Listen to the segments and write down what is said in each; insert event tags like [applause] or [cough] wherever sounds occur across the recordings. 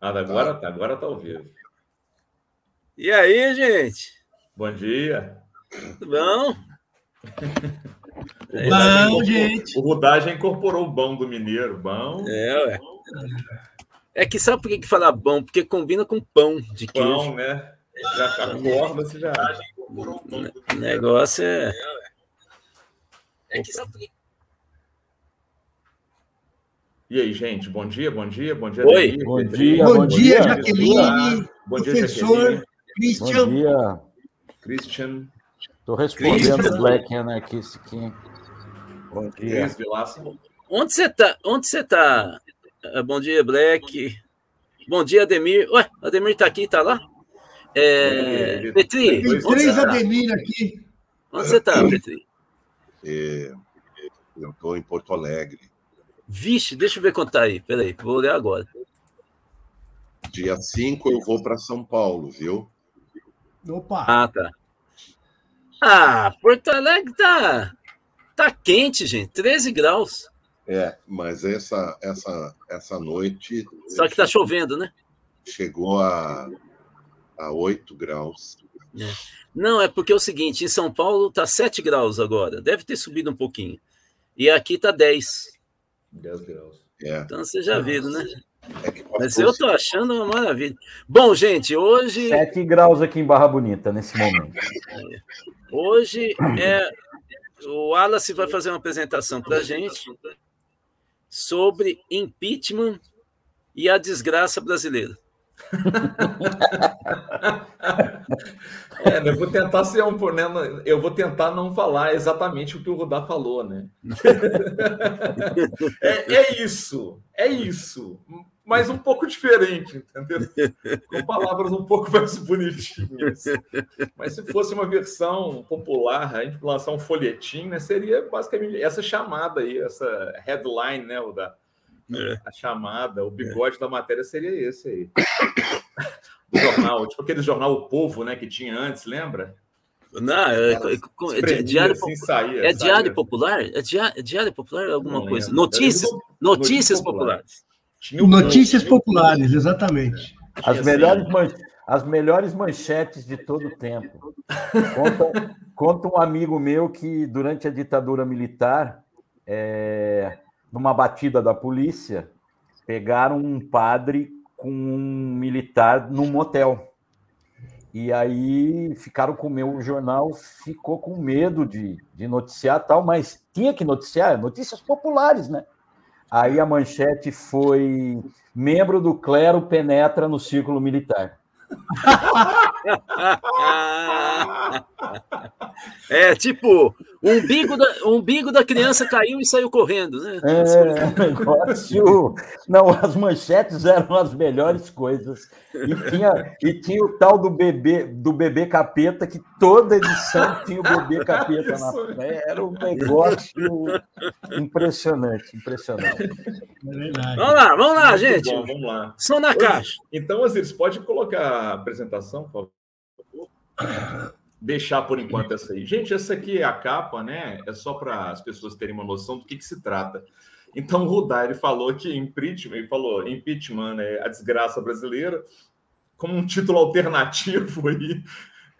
Ah, agora tá, agora tá ao vivo. E aí, gente? Bom dia. Tudo bom? Bom, gente. O Rudá já incorporou o bom do mineiro. Bom. É, ué. É que sabe por que, que fala bom? Porque combina com pão de queijo. Pão, né? Já acorda, você já. O negócio é. É que sabe por que e aí, gente, bom dia, bom dia, bom dia. Oi, bom, dia, bom, dia, Jaqueline, bom dia, professor Jaqueline. Christian. Bom dia. Christian. Estou respondendo o Black Anarchist aqui. Bom dia. Cris Vilaça. Onde você tá? Onde você tá? Ah, Bom dia, Black. Bom dia, Ademir. Ué, Ademir tá aqui, tá lá? É, Ele- Petri, Tem onde três você tá? Ademir aqui. Onde você tá, Petri? É, eu estou em Porto Alegre. Vixe, deixa eu ver quanto tá aí. Peraí, vou olhar agora. Dia 5 eu vou para São Paulo, viu? Opa, Ah, tá. Ah, Porto Alegre tá, tá quente, gente. 13 graus. É, mas essa essa essa noite Só que tá chovendo, né? chegou a, a 8 graus. Não, é porque é o seguinte, em São Paulo tá 7 graus agora. Deve ter subido um pouquinho. E aqui tá 10. 10 graus. É, Então você já viram, né? é Mas eu tô achando uma maravilha. Bom, gente, hoje, 7 graus aqui em Barra Bonita nesse momento. hoje é o Wallace vai fazer uma apresentação para gente sobre impeachment e a desgraça brasileira. [laughs] É, né, eu vou tentar ser um, né, eu vou tentar não falar exatamente o que o Rudá falou, né? [laughs] é, é isso, é isso, mas um pouco diferente, entendeu? Com palavras um pouco mais bonitinhas. Mas se fosse uma versão popular, a gente lançar um folhetim, né, seria basicamente essa chamada aí, essa headline, né, o da a chamada, o bigode da matéria seria esse aí. [laughs] Do jornal, tipo aquele jornal O Povo, né, que tinha antes, lembra? Não, é, é- é- é diário, assim, saía, é diário popular? É dia- é diário popular? Alguma Não coisa? lembro. Notícias, Notícias notícias populares. Tinha o notícias populares, exatamente. As melhores, assim, man- as melhores manchetes de todo o tempo. Conta, conta um amigo meu que, durante a ditadura militar, é, numa batida da polícia, pegaram um padre com um militar num motel. E aí ficaram com o meu jornal, ficou com medo de, de noticiar tal, mas tinha que noticiar, notícias populares, né? Aí a manchete foi: membro do clero penetra no círculo militar. [laughs] É tipo, o umbigo da, o umbigo da criança caiu e saiu correndo, né? É, um negócio. Não, as manchetes eram as melhores coisas. E tinha, e tinha o tal do bebê, do bebê capeta, que toda edição tinha o bebê capeta na frente. Era um negócio impressionante, impressionante. É verdade. Vamos lá, vamos lá, Muito gente. bom, vamos lá. Som na caixa. Então, Osiris, pode colocar a apresentação, por favor? Deixar por enquanto essa aí. Gente, essa aqui é a capa, né? É só para as pessoas terem uma noção do que, que se trata. Então, o ele falou que impeachment, ele falou impeachment é a desgraça brasileira, como um título alternativo aí.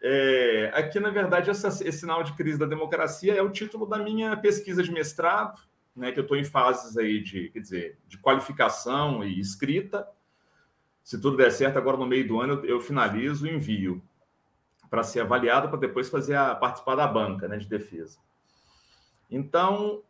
É, aqui, na verdade, essa, esse sinal de crise da democracia é o título da minha pesquisa de mestrado, né? Que eu estou em fases aí de, quer dizer, de qualificação e escrita. Se tudo der certo, agora no meio do ano eu, eu finalizo e envio para ser avaliado, para depois fazer a participar da banca né, de defesa. Então,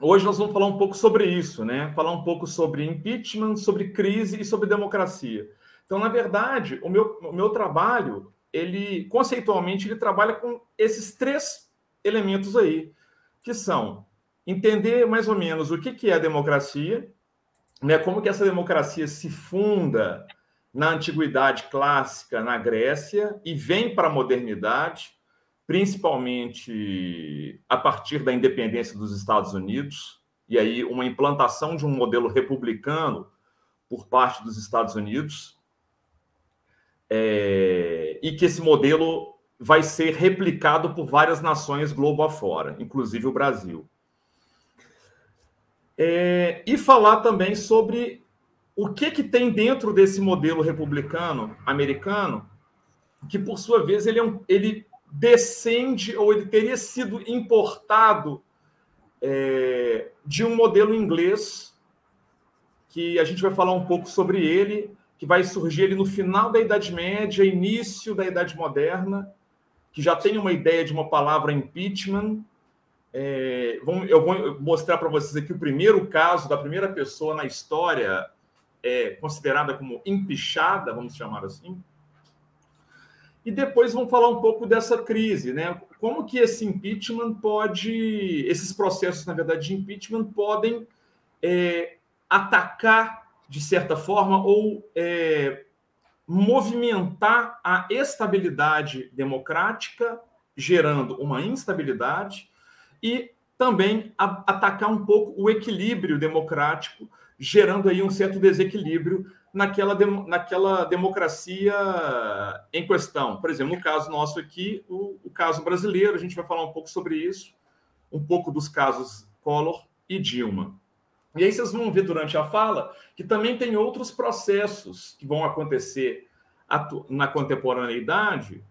hoje nós vamos falar um pouco sobre isso, né? Falar um pouco sobre impeachment, sobre crise e sobre democracia. Então, na verdade, o meu, o meu trabalho, ele conceitualmente, ele trabalha com esses três elementos aí, que são entender mais ou menos o que, que é a democracia, né? Como que essa democracia se funda na antiguidade clássica na Grécia e vem para a modernidade, principalmente a partir da independência dos Estados Unidos, e aí uma implantação de um modelo republicano por parte dos Estados Unidos, é, e que esse modelo vai ser replicado por várias nações globo afora, inclusive o Brasil. É, e falar também sobre o que, que tem dentro desse modelo republicano americano que, por sua vez, ele, é um, ele descende ou ele teria sido importado é, de um modelo inglês que a gente vai falar um pouco sobre ele, que vai surgir ali no final da Idade Média, início da Idade Moderna, que já tem uma ideia de uma palavra impeachment. É, eu vou mostrar para vocês aqui o primeiro caso da primeira pessoa na história é, considerada como empichada, vamos chamar assim. E depois vamos falar um pouco dessa crise, né? Como que esse impeachment pode, esses processos, na verdade, de impeachment podem é, atacar, de certa forma, ou é, movimentar a estabilidade democrática, gerando uma instabilidade, e também a, atacar um pouco o equilíbrio democrático, gerando aí um certo desequilíbrio naquela, naquela democracia em questão. Por exemplo, no caso nosso aqui, o, o, caso brasileiro, a gente vai falar um pouco sobre isso, um pouco dos casos Collor e Dilma. E aí vocês vão ver durante a fala que também tem outros processos que vão acontecer na contemporaneidade,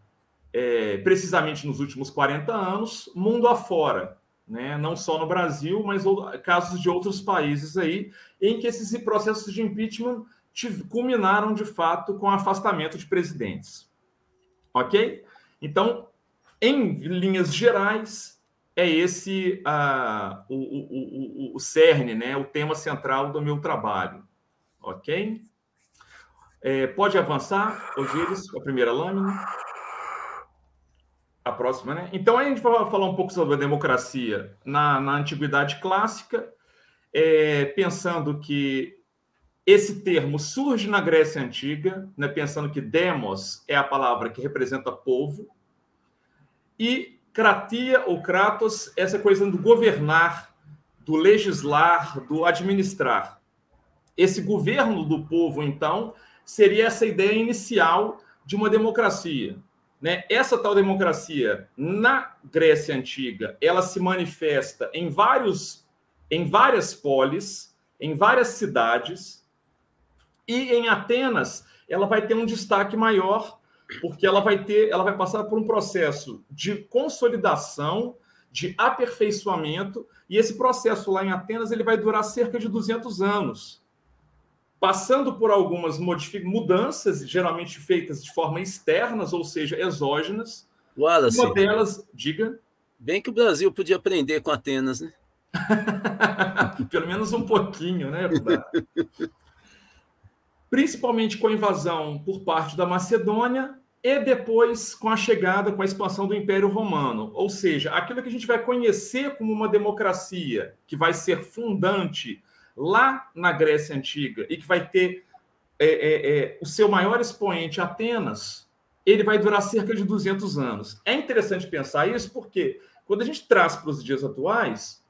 é, precisamente nos últimos 40 anos, mundo afora. Né? Não só no Brasil, mas casos de outros países aí, em que esses processos de impeachment culminaram de fato com afastamento de presidentes. Ok? Então, em linhas gerais, é esse uh, o, o, o, o cerne, né? o tema central do meu trabalho. Ok? É, pode avançar, Osíris, a primeira lâmina. A próxima, né? Então, a gente vai falar um pouco sobre a democracia na, na antiguidade clássica, é, pensando que esse termo surge na Grécia Antiga, né, pensando que demos é a palavra que representa povo, e kratia ou kratos, essa coisa do governar, do legislar, do administrar. Esse governo do povo, então, seria essa ideia inicial de uma democracia. Né? Essa tal democracia, na Grécia Antiga, ela se manifesta em, vários, em várias polis, em várias cidades, e em Atenas, ela vai ter um destaque maior, porque ela vai ter, ela vai passar por um processo de consolidação, de aperfeiçoamento, e esse processo lá em Atenas ele vai durar cerca de 200 anos, passando por algumas mudanças, geralmente feitas de forma externas, ou seja, exógenas. Wallace, uma delas, diga. Bem que o Brasil podia aprender com Atenas, né? [laughs] Pelo menos um pouquinho, né? [laughs] principalmente com a invasão por parte da Macedônia e depois com a chegada, com a expansão do Império Romano. Ou seja, aquilo que a gente vai conhecer como uma democracia que vai ser fundante lá na Grécia Antiga e que vai ter é, é, é, o seu maior expoente, Atenas, ele vai durar cerca de 200 anos. É interessante pensar isso porque, quando a gente traz para os dias atuais,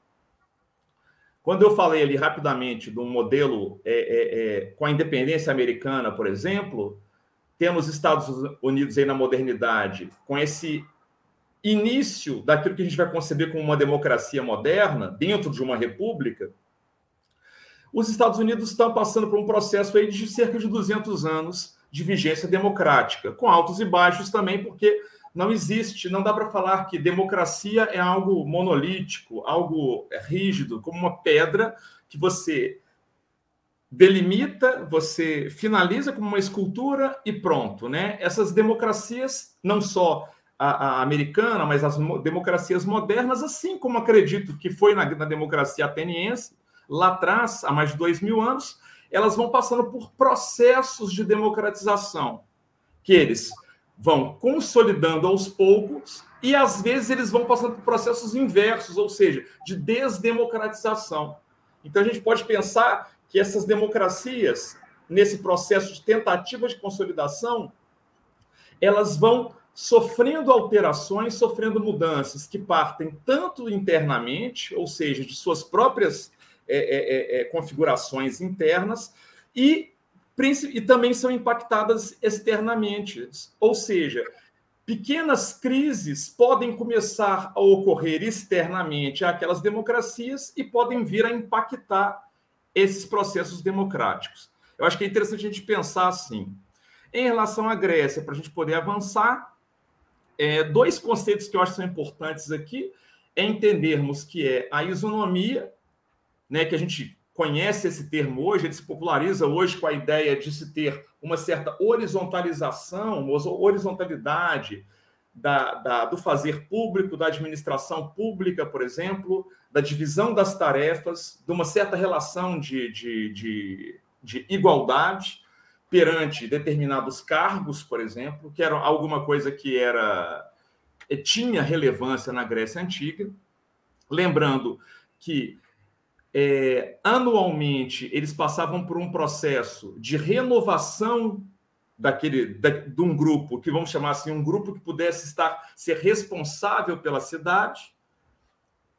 quando eu falei ali rapidamente um modelo é, é, com a independência americana, por exemplo, temos Estados Unidos aí na modernidade, com esse início daquilo que a gente vai conceber como uma democracia moderna, dentro de uma república, os Estados Unidos estão passando por um processo aí de cerca de 200 anos de vigência democrática, com altos e baixos também, porque não existe, não dá para falar que democracia é algo monolítico, algo rígido, como uma pedra que você delimita, você finaliza como uma escultura e pronto, né? Essas democracias, não só a, a americana, mas as democracias modernas, assim como acredito que foi na, na democracia ateniense, lá atrás, há mais de dois mil anos, elas vão passando por processos de democratização, que eles vão consolidando aos poucos e às vezes eles vão passando por processos inversos, ou seja, de desdemocratização. Então a gente pode pensar que essas democracias, nesse processo de tentativa de consolidação, elas vão sofrendo alterações, sofrendo mudanças que partem tanto internamente, ou seja, de suas próprias é, é, é, é configurações internas, e e também são impactadas externamente. Ou seja, pequenas crises podem começar a ocorrer externamente àquelas democracias e podem vir a impactar esses processos democráticos. Eu acho que é interessante a gente pensar assim. Em relação à Grécia, para a gente poder avançar, é, dois conceitos que eu acho que são importantes aqui é entendermos que é a isonomia, né, que a gente conhece esse termo hoje, ele se populariza hoje com a ideia de se ter uma certa horizontalização, horizontalidade da, da, do fazer público, da administração pública, por exemplo, da divisão das tarefas, de uma certa relação de, de, de, de igualdade perante determinados cargos, por exemplo, que era alguma coisa que era tinha relevância na Grécia Antiga. Lembrando que é, anualmente eles passavam por um processo de renovação daquele da, de um grupo que vamos chamar assim um grupo que pudesse estar ser responsável pela cidade,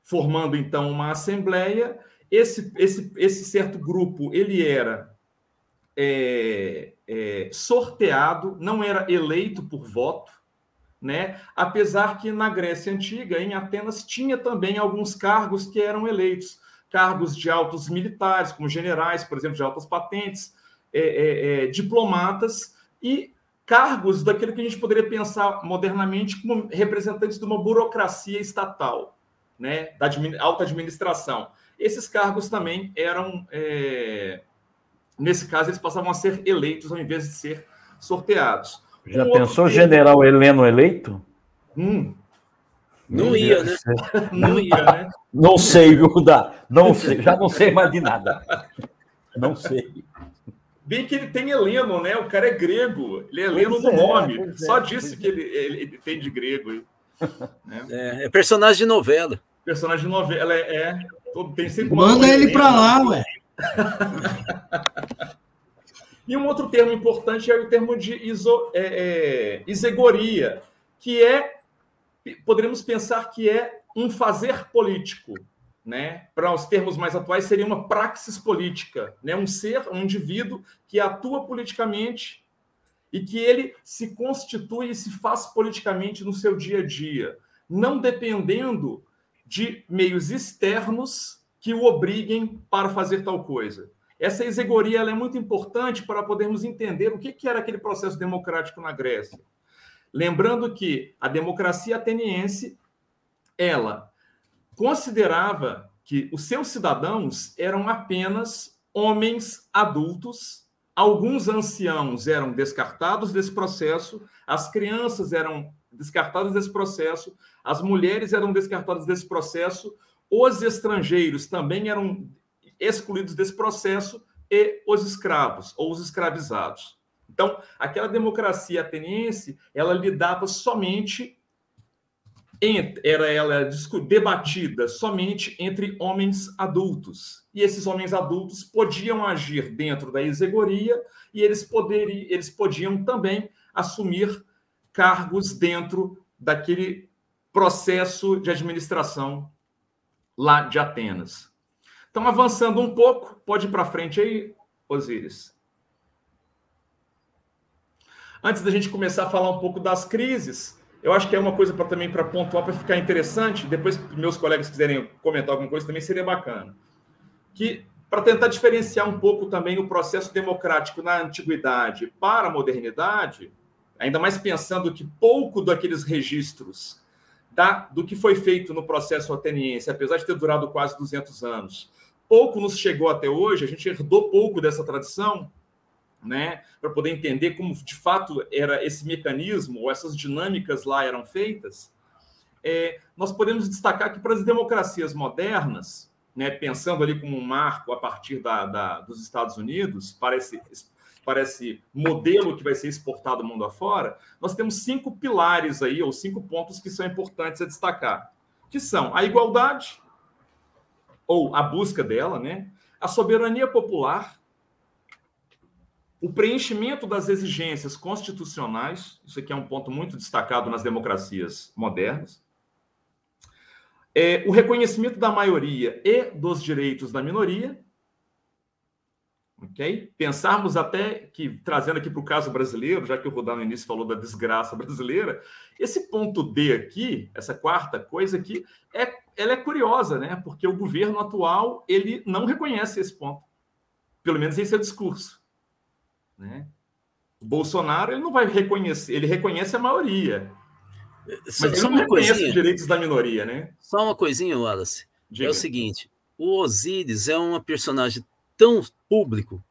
formando então uma assembleia. Esse esse esse certo grupo ele era é, é, sorteado, não era eleito por voto, né? Apesar que na Grécia Antiga, em Atenas, tinha também alguns cargos que eram eleitos, cargos de altos militares, como generais, por exemplo, de altas patentes, é, é, é diplomatas e cargos daquilo que a gente poderia pensar modernamente como representantes de uma burocracia estatal, né? Da alta administração. Esses cargos também eram é, Nesse caso, eles passavam a ser eleitos ao invés de ser sorteados. Já um pensou general Heleno eleito? Hum. Não ia, né? Não ia, né? Não sei, viu, Dá? Não sei, já não sei mais de nada. Não sei. Bem que ele tem Heleno, né? O cara é grego, ele é Heleno no é, nome. É, Só disse que ele, ele, ele, tem de grego. Né? É, é, personagem de novela. Personagem de novela, é. é tem sempre Manda ele para lá, ué. [laughs] e um outro termo importante é o termo de iso, é, é, isegoria, que é, poderíamos pensar que é um fazer político. Né? Para os termos mais atuais, seria uma praxis política, né? um ser, um indivíduo que atua politicamente e que ele se constitui e se faz politicamente no seu dia a dia, não dependendo de meios externos que o obriguem para fazer tal coisa. Essa exegoria é muito importante para podermos entender o que, que era aquele processo democrático na Grécia. Lembrando que a democracia ateniense, ela considerava que os seus cidadãos eram apenas homens adultos, alguns anciãos eram descartados desse processo, as crianças eram descartadas desse processo, as mulheres eram descartadas desse processo, os estrangeiros também eram excluídos desse processo e os escravos ou os escravizados. Então, aquela democracia ateniense, ela lidava somente era ela debatida somente entre homens adultos. E esses homens adultos podiam agir dentro da exegoria e eles, poderiam, eles podiam também assumir cargos dentro daquele processo de administração lá de Atenas. Então, avançando um pouco, pode ir para frente aí, Osíris. Antes da gente começar a falar um pouco das crises, eu acho que é uma coisa para também para pontuar, para ficar interessante. Depois, meus colegas quiserem comentar alguma coisa, também seria bacana. Que para tentar diferenciar um pouco também o processo democrático na antiguidade para a modernidade, ainda mais pensando que pouco daqueles registros da, do que foi feito no processo ateniense, apesar de ter durado quase 200 anos. Pouco nos chegou até hoje, a gente herdou pouco dessa tradição, né, para poder entender como de fato era esse mecanismo, ou essas dinâmicas lá eram feitas. É, nós podemos destacar que para as democracias modernas, né, pensando ali como um marco a partir da, da, dos Estados Unidos, para esse, para esse modelo que vai ser exportado mundo afora, nós temos cinco pilares aí, ou cinco pontos que são importantes a destacar, que são a igualdade, ou a busca dela, né? a soberania popular, o preenchimento das exigências constitucionais, isso aqui é um ponto muito destacado nas democracias modernas, é, o reconhecimento da maioria e dos direitos da minoria, ok? Pensarmos até que, trazendo aqui para o caso brasileiro, já que o Rodar no início falou da desgraça brasileira, esse ponto D aqui, essa quarta coisa aqui, é, ela é curiosa, né? Porque o governo atual, ele não reconhece esse ponto, pelo menos em seu discurso. Né? O Bolsonaro ele não vai reconhecer, ele reconhece a maioria. Mas só, ele não reconhece coisinha. os direitos da minoria, né? Só uma coisinha, Wallace. Diga. É o seguinte: o Osíris é um personagem tão público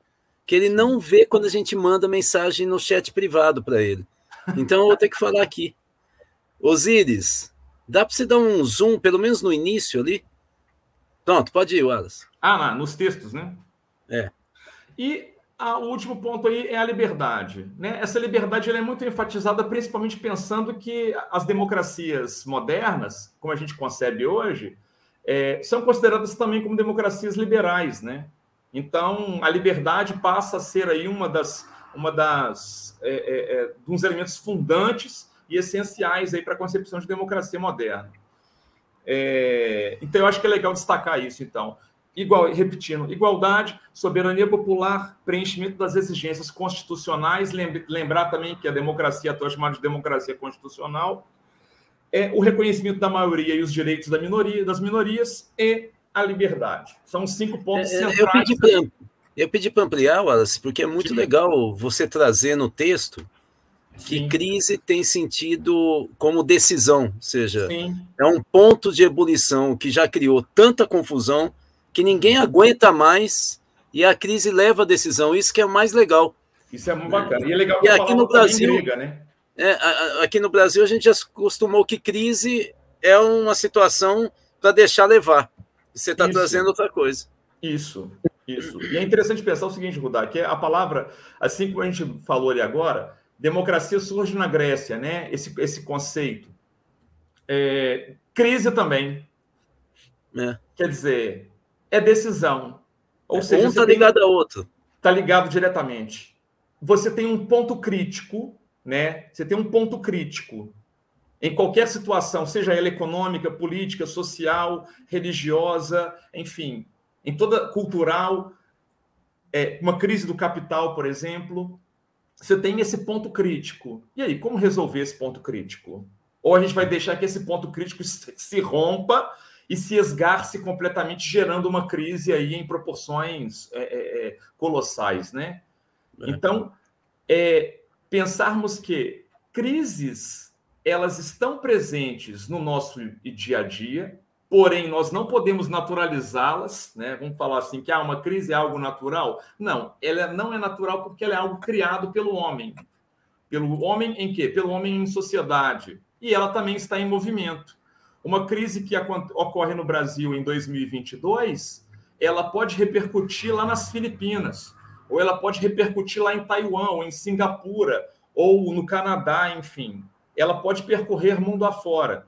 que ele não vê quando a gente manda mensagem no chat privado para ele. Então eu vou ter que falar aqui. Osíris, dá para você dar um zoom, pelo menos no início ali? Pronto, pode ir, Wallace. Ah, lá, nos textos, né? É. E o último ponto aí é a liberdade. Né? Essa liberdade é muito enfatizada, principalmente pensando que as democracias modernas, como a gente concebe hoje, é, são consideradas também como democracias liberais. Né? Então, a liberdade passa a ser aí uma das, uma das é, é, é dos elementos fundantes e essenciais para a concepção de democracia moderna. É, então, eu acho que é legal destacar isso, então igual, repetindo, igualdade, soberania popular, preenchimento das exigências constitucionais, lembrar também que a democracia atual é chamada de democracia constitucional, é o reconhecimento da maioria e os direitos da minoria, das minorias e a liberdade. São cinco pontos é, é centrais. Eu pedi para ampliar, Wallace, porque é muito Sim. legal você trazer no texto que Sim. crise tem sentido como decisão, ou seja, Sim. é um ponto de ebulição que já criou tanta confusão que ninguém aguenta mais e a crise leva a decisão. Isso que é mais legal. Isso é muito bacana. E é legal que aqui no Brasil, briga, né? É, aqui no Brasil a gente já acostumou que crise é uma situação para deixar levar. Você está trazendo outra coisa. Isso, isso. E é interessante pensar o seguinte, Rudá, que a palavra, assim como a gente falou ali agora, democracia surge na Grécia, né? Esse, esse conceito. É, crise também. É. Quer dizer, é decisão. Ou é, seja, um está ligado a outro. Está ligado diretamente. Você tem um ponto crítico, né? Você tem um ponto crítico em qualquer situação, seja ela econômica, política, social, religiosa, enfim, em toda cultural, é, uma crise do capital, por exemplo, você tem esse ponto crítico. E aí, como resolver esse ponto crítico? Ou a gente vai deixar que esse ponto crítico [laughs] se rompa e se esgarce completamente, gerando uma crise aí em proporções é, é, é colossais, né? É. Então, é, pensarmos que crises elas estão presentes no nosso dia a dia, porém nós não podemos naturalizá-las, né? Vamos falar assim que ah, uma crise é algo natural? Não, ela não é natural porque ela é algo criado pelo homem. Pelo homem em quê? Pelo homem em sociedade. E ela também está em movimento. Uma crise que ocorre no Brasil em 2022, ela pode repercutir lá nas Filipinas, ou ela pode repercutir lá em Taiwan, ou em Singapura, ou no Canadá, enfim. Ela pode percorrer mundo afora.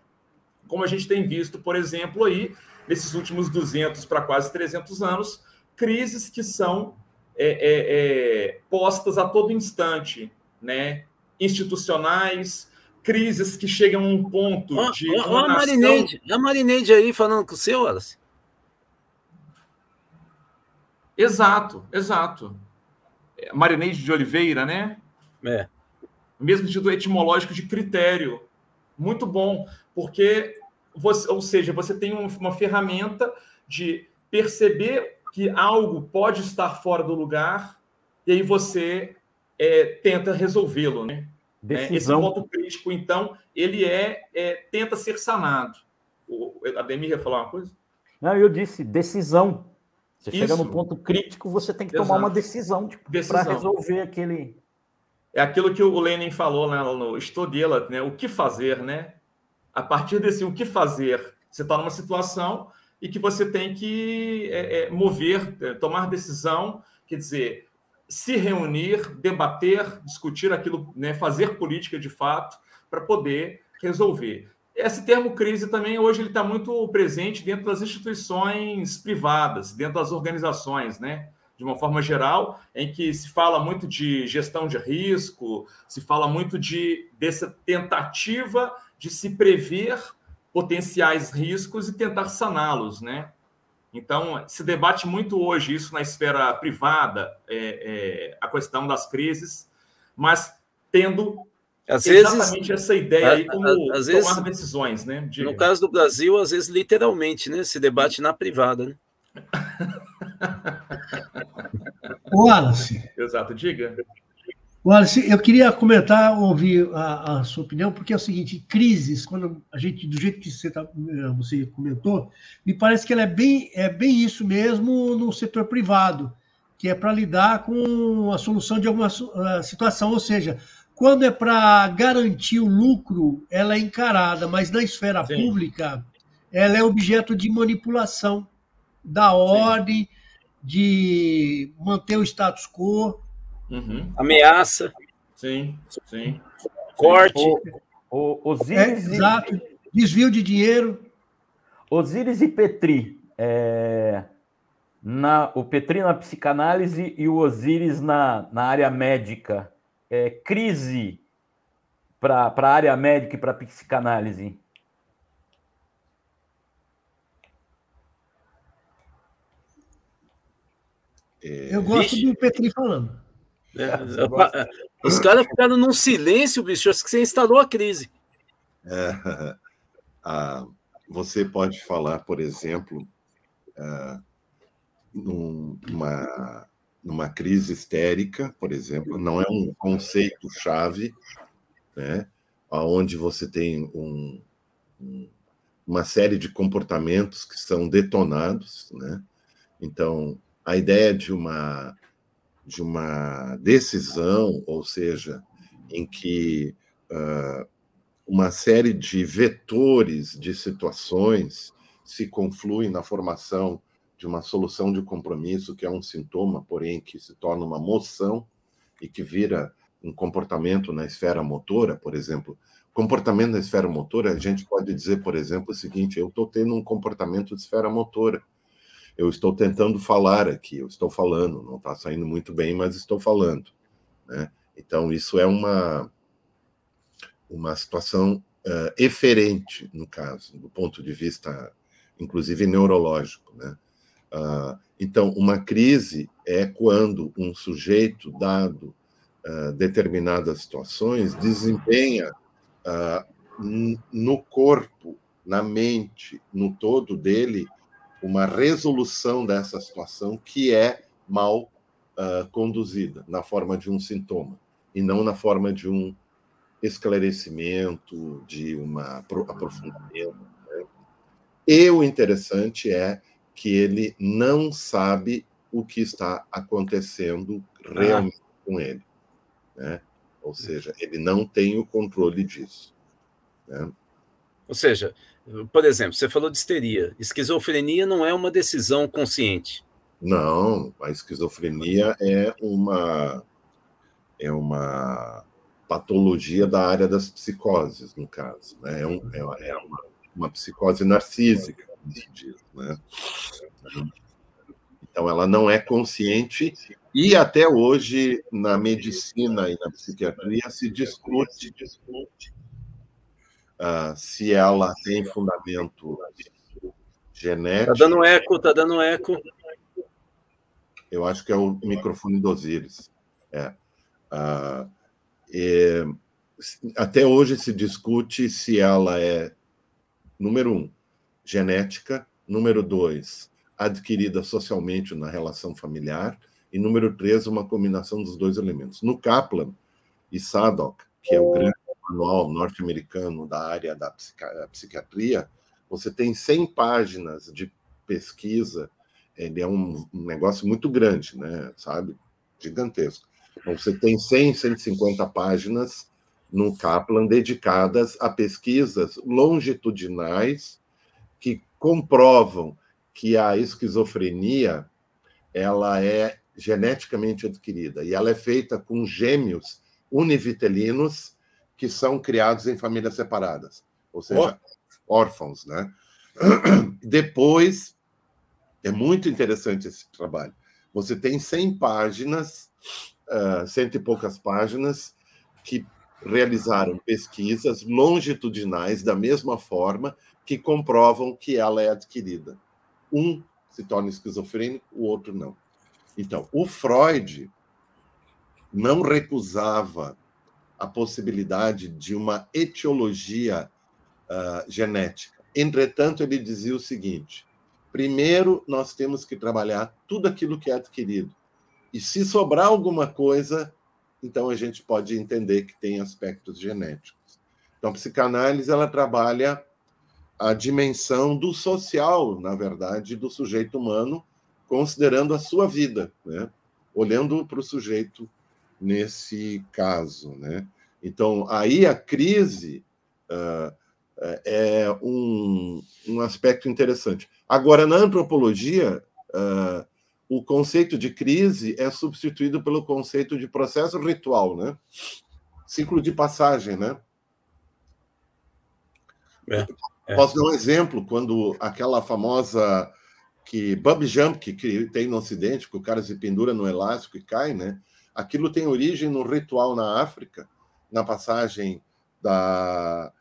Como a gente tem visto, por exemplo, aí, nesses últimos 200 para quase 300 anos, crises que são é, é, é, postas a todo instante, né? institucionais, crises que chegam a um ponto oh, de. Ó, oh, a Marineide, a Marineide aí falando com o seu, Wallace. Exato, exato. É, Marineide de Oliveira, né? É. Mesmo sentido etimológico de critério. Muito bom, porque você, ou seja, você tem uma ferramenta de perceber que algo pode estar fora do lugar e aí você é, tenta resolvê-lo, né? Decisão. Esse ponto crítico, então, ele é, é tenta ser sanado. O Ademir ia falar uma coisa? Não, eu disse decisão. Você Isso. chega no ponto crítico, você tem que Exato. tomar uma decisão tipo, para resolver aquele. É aquilo que o Lenin falou né, no Estodela, né? O que fazer, né? A partir desse o que fazer, você está numa situação e que você tem que é, é, mover, é, tomar decisão, quer dizer, se reunir, debater, discutir aquilo, né, fazer política de fato para poder resolver. Esse termo crise também hoje ele está muito presente dentro das instituições privadas, dentro das organizações, né? De uma forma geral, em que se fala muito de gestão de risco, se fala muito de dessa tentativa de se prever potenciais riscos e tentar saná-los, né? Então, se debate muito hoje isso na esfera privada, é, é, a questão das crises, mas tendo às exatamente vezes, essa ideia aí como às tomar vezes, decisões, né? De... No caso do Brasil, às vezes, literalmente, né? Se debate na privada, né? Wallace. Exato, diga. Wallace, eu queria comentar, ouvir a, a, sua opinião, porque é o seguinte: crises, quando a gente, do jeito que você, tá, você comentou, me parece que ela é bem, é bem isso mesmo no setor privado, que é para lidar com a solução de alguma situação, ou seja, quando é para garantir o lucro, ela é encarada, mas na esfera Sim. pública, ela é objeto de manipulação da ordem, Sim. de manter o status quo. Uhum. Ameaça. Sim, sim. Corte. O, o, Osiris é, exato. Desvio de dinheiro. Osíris e Petri. É, na, o Petri na psicanálise e o Osíris na, na área médica é, crise para a área médica e para a psicanálise? Eu gosto Vixe. do Petri falando. É, os caras ficaram num silêncio, bicho. Acho que você instalou a crise. É, [laughs] ah, você pode falar, por exemplo, ah, numa numa crise histérica, por exemplo, não é um conceito chave, né? Onde você tem um, uma série de comportamentos que são detonados, né? Então, a ideia de uma de uma decisão, ou seja, em que uh, uma série de vetores de situações se confluem na formação de uma solução de compromisso que é um sintoma, porém que se torna uma moção e que vira um comportamento na esfera motora, por exemplo. Comportamento na esfera motora, a gente pode dizer, por exemplo, o seguinte: eu estou tendo um comportamento de esfera motora. Eu estou tentando falar aqui, eu estou falando, não está saindo muito bem, mas estou falando. Né? Então, isso é uma, uma situação uh, eferente, no caso, do ponto de vista, inclusive, neurológico. Né? Uh, então, uma crise é quando um sujeito, dado uh, determinadas situações, desempenha uh, no corpo, na mente, no todo dele, uma resolução dessa situação que é mal conduzida, na forma de um sintoma, e não na forma de um esclarecimento, de um aprofundamento. Né? E o interessante é que ele não sabe o que está acontecendo realmente ah. com ele. Né? Ou seja, ele não tem o controle disso. Né? Ou seja, por exemplo, você falou de histeria. Esquizofrenia não é uma decisão consciente. Não, a esquizofrenia é uma é uma patologia da área das psicoses, no caso. Né? É, um, é, é uma, uma psicose narcísica diz, né? Então, ela não é consciente e até hoje, na medicina e na psiquiatria, se discute uh, se ela tem fundamento genético. Está dando eco, está dando eco. Eu acho que é o microfone do Osiris. É. Uh, e, até hoje se discute se ela é, número um, genética, número dois, adquirida socialmente na relação familiar, e número três, uma combinação dos dois elementos. No Kaplan e Sadok, que é o grande manual norte-americano da área da psiquiatria, você tem 100 páginas de pesquisa, ele é um, negócio muito grande, né, sabe? Gigantesco. Então, você tem 100, 150 páginas no Kaplan dedicadas a pesquisas longitudinais que comprovam que a esquizofrenia ela é geneticamente adquirida e ela é feita com gêmeos univitelinos que são criados em famílias separadas, ou seja, oh. órfãos, né? [clears throat] Depois é muito interessante esse trabalho. Você tem 100 páginas, uh, cento e poucas páginas que realizaram pesquisas longitudinais da mesma forma que comprovam que ela é adquirida. Um se torna esquizofrênico, o outro não. Então, o Freud não recusava a possibilidade de uma etiologia uh, genética. Entretanto, ele dizia o seguinte: primeiro nós temos que trabalhar tudo aquilo que é adquirido. E se sobrar alguma coisa, então a gente pode entender que tem aspectos genéticos. Então, a psicanálise ela trabalha a dimensão do social, na verdade, do sujeito humano, considerando a sua vida, né? olhando para o sujeito nesse caso. Né? Então, aí a crise uh, é um, um aspecto interessante. Agora, na antropologia, uh, o conceito de crise é substituído pelo conceito de processo ritual, né? Ciclo de passagem, né? É, é. Posso dar um exemplo quando aquela famosa que bump jump que, que tem no Ocidente, que o cara se pendura no elástico e cai, né? Aquilo tem origem no ritual na África, na passagem da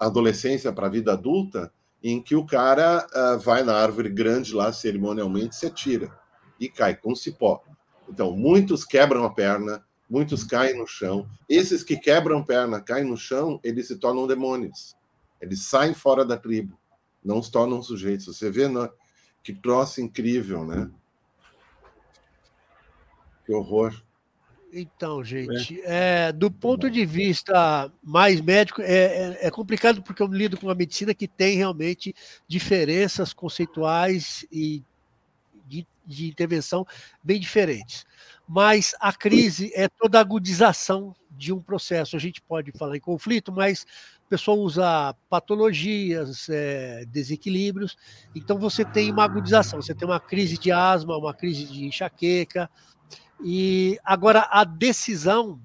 adolescência para a vida adulta, em que o cara uh, vai na árvore grande lá, cerimonialmente, se atira e cai com cipó. Então, muitos quebram a perna, muitos caem no chão. Esses que quebram perna, caem no chão, eles se tornam demônios. Eles saem fora da tribo, não se tornam sujeitos. Você vê né? que troço incrível, né? Que horror. Então, gente, é. É, do ponto de vista mais médico, é, é, é, complicado porque eu lido com uma medicina que tem realmente diferenças conceituais e de, de intervenção bem diferentes. Mas a crise é toda a agudização de um processo. A gente pode falar em conflito, mas a pessoa usa patologias, é, desequilíbrios, então você tem uma agudização, você tem uma crise de asma, uma crise de enxaqueca, e agora a decisão,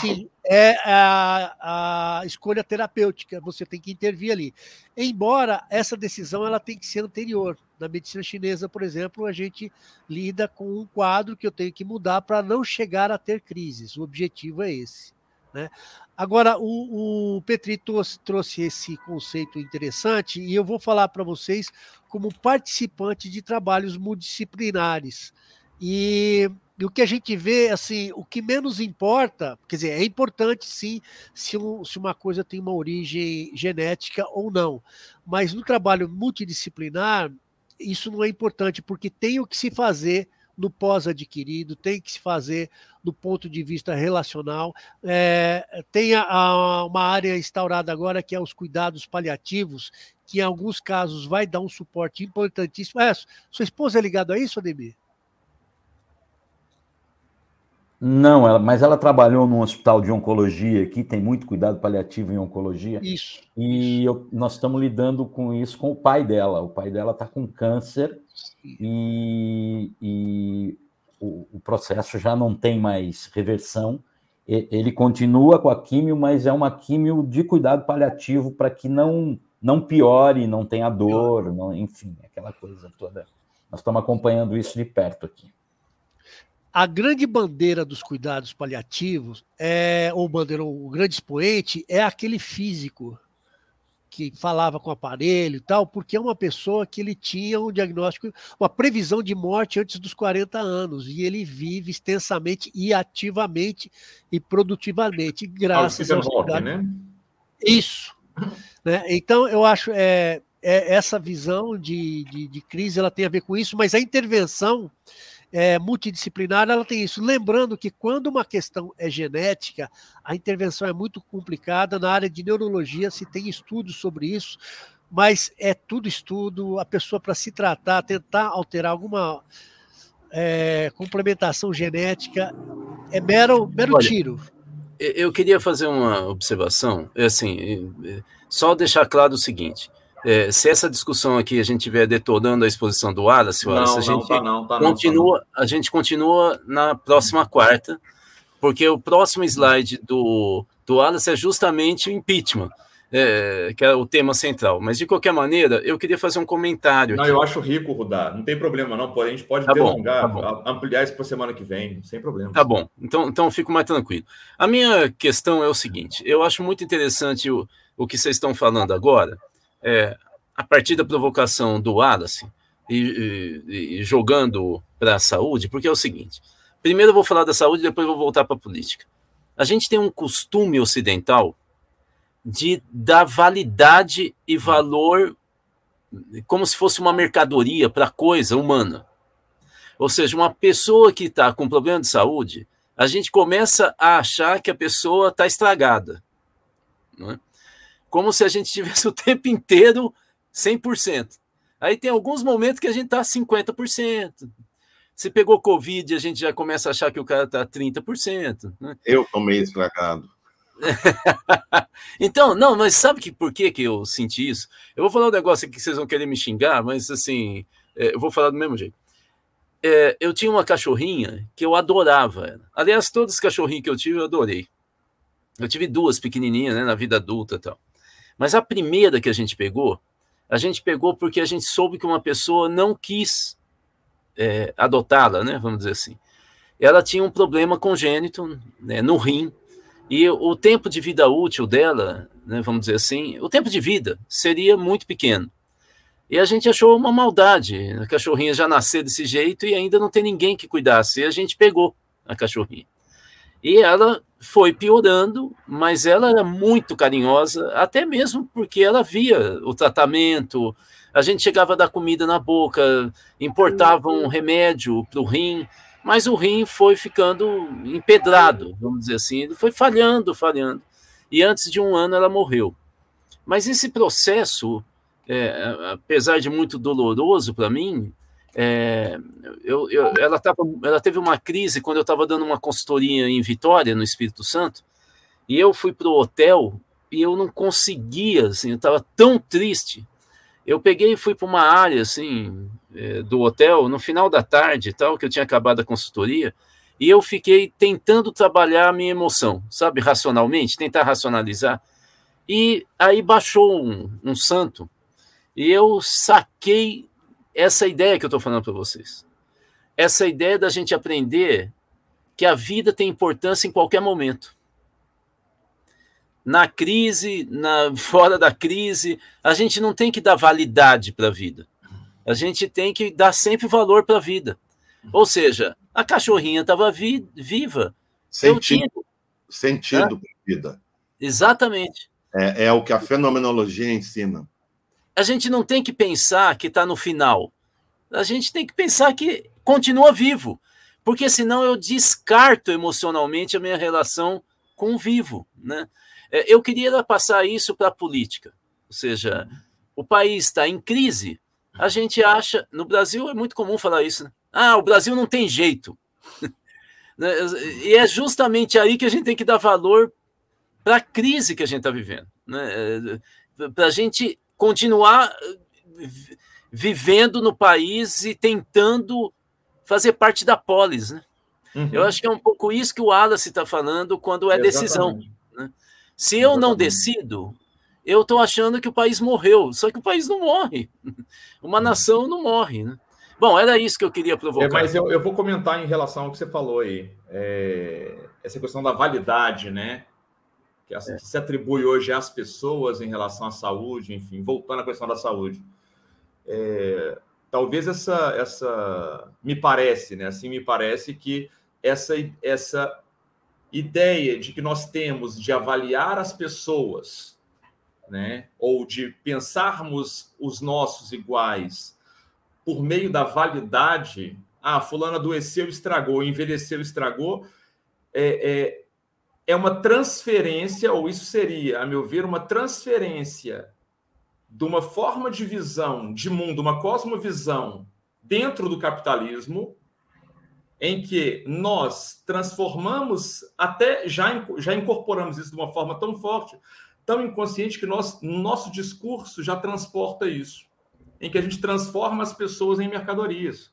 sim, é a, a, escolha terapêutica. Você tem que intervir ali. Embora essa decisão ela tem que ser anterior. Na medicina chinesa, por exemplo, a gente lida com um quadro que eu tenho que mudar para não chegar a ter crises. O objetivo é esse. Né? Agora, o, o Petri trouxe, trouxe esse conceito interessante e eu vou falar para vocês como participante de trabalhos multidisciplinares. E e o que a gente vê, assim, o que menos importa, quer dizer, é importante sim se, um, se uma coisa tem uma origem genética ou não. Mas no trabalho multidisciplinar, isso não é importante, porque tem o que se fazer no pós-adquirido, tem que se fazer do ponto de vista relacional. É, tem a, a, uma área instaurada agora que é os cuidados paliativos, que em alguns casos vai dar um suporte importantíssimo. É, sua esposa é ligada a isso, Ademir? Não, ela, mas ela trabalhou num hospital de oncologia aqui, tem muito cuidado paliativo em oncologia. Isso. E eu, nós estamos lidando com isso com o pai dela. O pai dela está com câncer e, e o, o, processo já não tem mais reversão. Ele continua com a químio, mas é uma químio de cuidado paliativo para que não, não piore, não tenha dor, não, enfim, aquela coisa toda. Nós estamos acompanhando isso de perto aqui a grande bandeira dos cuidados paliativos, é, ou bandeira, o grande expoente, é aquele físico que falava com o aparelho e tal, porque é uma pessoa que ele tinha um diagnóstico, uma previsão de morte antes dos 40 anos, e ele vive extensamente e ativamente e produtivamente, graças ao cuidado. Né? Isso. né? Então, eu acho é, é essa visão de, de, de crise ela tem a ver com isso, mas a intervenção é, multidisciplinar, ela tem isso. Lembrando que quando uma questão é genética, a intervenção é muito complicada. Na área de neurologia se tem estudos sobre isso, mas é tudo estudo. A pessoa, para se tratar, tentar alterar alguma é, complementação genética, é mero, mero Olha, tiro. Eu queria fazer uma observação, é assim, só deixar claro o seguinte: é, se essa discussão aqui a gente estiver detonando a exposição do Wallace, Wallace não, a, gente tá não, tá continua, tá a gente continua na próxima quarta, porque o próximo slide do, do Wallace é justamente o impeachment. É, que é o tema central. Mas, de qualquer maneira, eu queria fazer um comentário. Não, aqui. eu acho rico, Rudá. Não tem problema, não. Porém, a gente pode tá delongar, bom, tá ampliar isso para semana que vem, sem problema. Tá bom. Então, então fico mais tranquilo. A minha questão é o seguinte: eu acho muito interessante o, o que vocês estão falando agora, é, a partir da provocação do Wallace e, e, e jogando para a saúde, porque é o seguinte: primeiro eu vou falar da saúde, depois vou voltar para a política. A gente tem um costume ocidental de dar validade e valor como se fosse uma mercadoria para coisa humana. Ou seja, uma pessoa que está com problema de saúde, a gente começa a achar que a pessoa está estragada. Não é? Como se a gente tivesse o tempo inteiro 100%. Aí tem alguns momentos que a gente está 50%. Se pegou Covid, a gente já começa a achar que o cara está 30%. Né? Eu tomei estragado. [laughs] então, não, mas sabe que, por que, que eu senti isso? Eu vou falar um negócio aqui que vocês vão querer me xingar, mas assim, é, eu vou falar do mesmo jeito. É, eu tinha uma cachorrinha que eu adorava. Aliás, todos os cachorrinhos que eu tive, eu adorei. Eu tive duas pequenininhas né, na vida adulta e tal. Mas a primeira que a gente pegou, a gente pegou porque a gente soube que uma pessoa não quis é, adotá-la, né? Vamos dizer assim. Ela tinha um problema congênito né, no rim e o tempo de vida útil dela, né, vamos dizer assim, o tempo de vida seria muito pequeno. E a gente achou uma maldade, a cachorrinha já nascer desse jeito e ainda não tem ninguém que cuidasse. E a gente pegou a cachorrinha. E ela foi piorando, mas ela era muito carinhosa, até mesmo porque ela via o tratamento, a gente chegava a dar comida na boca, importava um remédio para o rim, mas o rim foi ficando empedrado, vamos dizer assim, ele foi falhando, falhando. E antes de um ano ela morreu. Mas esse processo, é, apesar de muito doloroso para mim, é, eu, eu, ela, tava, ela teve uma crise quando eu estava dando uma consultoria em Vitória, no Espírito Santo, e eu fui para o hotel e eu não conseguia, assim, eu estava tão triste eu peguei e fui para uma área assim é, do hotel no final da tarde, tal, que eu tinha acabado a consultoria, e eu fiquei tentando trabalhar a minha emoção, sabe, racionalmente, tentar racionalizar. E aí baixou um, um santo e eu saquei essa ideia que eu estou falando para vocês. Essa ideia da gente aprender que a vida tem importância em qualquer momento na crise, na [laughs] fora da crise, a gente não tem que dar validade para a vida. A gente tem que dar sempre valor para a vida. Ou seja, a cachorrinha estava vi, viva. Sentido, sentido para a vida. Exatamente. É, é o que a fenomenologia ensina. A gente não tem que pensar que está no final. A gente tem que pensar que continua vivo. Porque senão eu descarto emocionalmente a minha relação com o vivo. Né? É, eu queria passar isso para a política, ou seja, o país está em crise. A gente acha, no Brasil é muito comum falar isso, né? ah, o Brasil não tem jeito. [laughs] Né, e é justamente aí que a gente tem que dar valor para a crise que a gente está vivendo, né? É, para a gente continuar vivendo no país e tentando fazer parte da polis. Né? Uhum. Eu acho que é um pouco isso que o Wallace está falando quando é decisão. Né? Se eu não decido, eu estou achando que o país morreu. Só que o país não morre. [laughs] Uma nação não morre. Né? Bom, era isso que eu queria provocar. É, mas eu, eu, vou comentar em relação ao que você falou aí. É, essa questão da validade, né? Que, é. que, se atribui hoje às pessoas em relação à saúde, enfim, voltando à questão da saúde. É, talvez essa, essa. Me parece, né? Assim, me parece que essa, essa ideia de que nós temos de avaliar as pessoas, né, ou de pensarmos os nossos iguais por meio da validade, ah, fulano adoeceu, estragou, envelheceu, estragou, é, é, é uma transferência, ou isso seria, a meu ver, uma transferência de uma forma de visão de mundo, uma cosmovisão dentro do capitalismo, em que nós transformamos, até já, já incorporamos isso de uma forma tão forte, tão inconsciente, que nós, nosso discurso já transporta isso, em que a gente transforma as pessoas em mercadorias.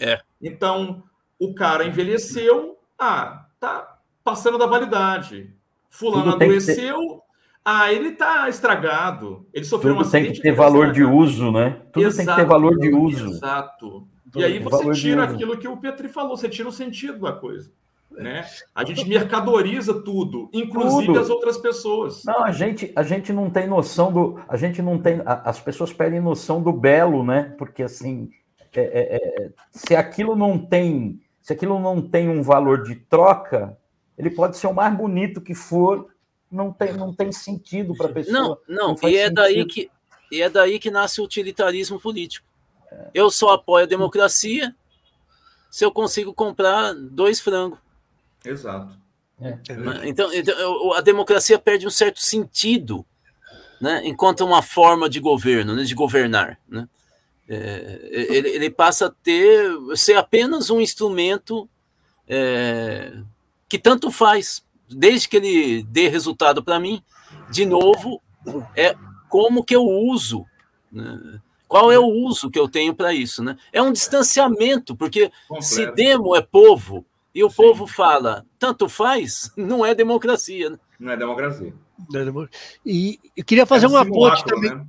É. Então, o cara envelheceu, ah, tá passando da validade. Fulano adoeceu, ah, ele tá estragado. Ele sofreu Tudo um tem que ter valor de uso, né? Tudo exato, tem que ter valor de uso. Exato. E aí você tira aquilo que o Petri falou, você tira o sentido da coisa. Né? A gente mercadoriza tudo, inclusive tudo. as outras pessoas. Não, a gente, a gente não tem noção do. A gente não tem. As pessoas perdem noção do belo, né? Porque assim, é, é, é, se aquilo não tem. Se aquilo não tem um valor de troca, ele pode ser o mais bonito que for, não tem, não tem sentido para a pessoa. Não, não, não e é sentido. daí que e é daí que nasce o utilitarismo político. Eu só apoio a democracia se eu consigo comprar dois frangos. Exato. É. Então, então, a democracia perde um certo sentido, né, enquanto uma forma de governo, né, de governar. Né? É, ele, ele, passa a ter ser apenas um instrumento é, que tanto faz, desde que ele dê resultado para mim. De novo, é como que eu uso. Né? Qual é o uso que eu tenho para isso? Né? É um distanciamento, porque Completo. se demo é povo e o Sim. povo fala, tanto faz, [laughs] não é democracia. Né? Não é democracia. E eu queria fazer é um uma ponte também. Né?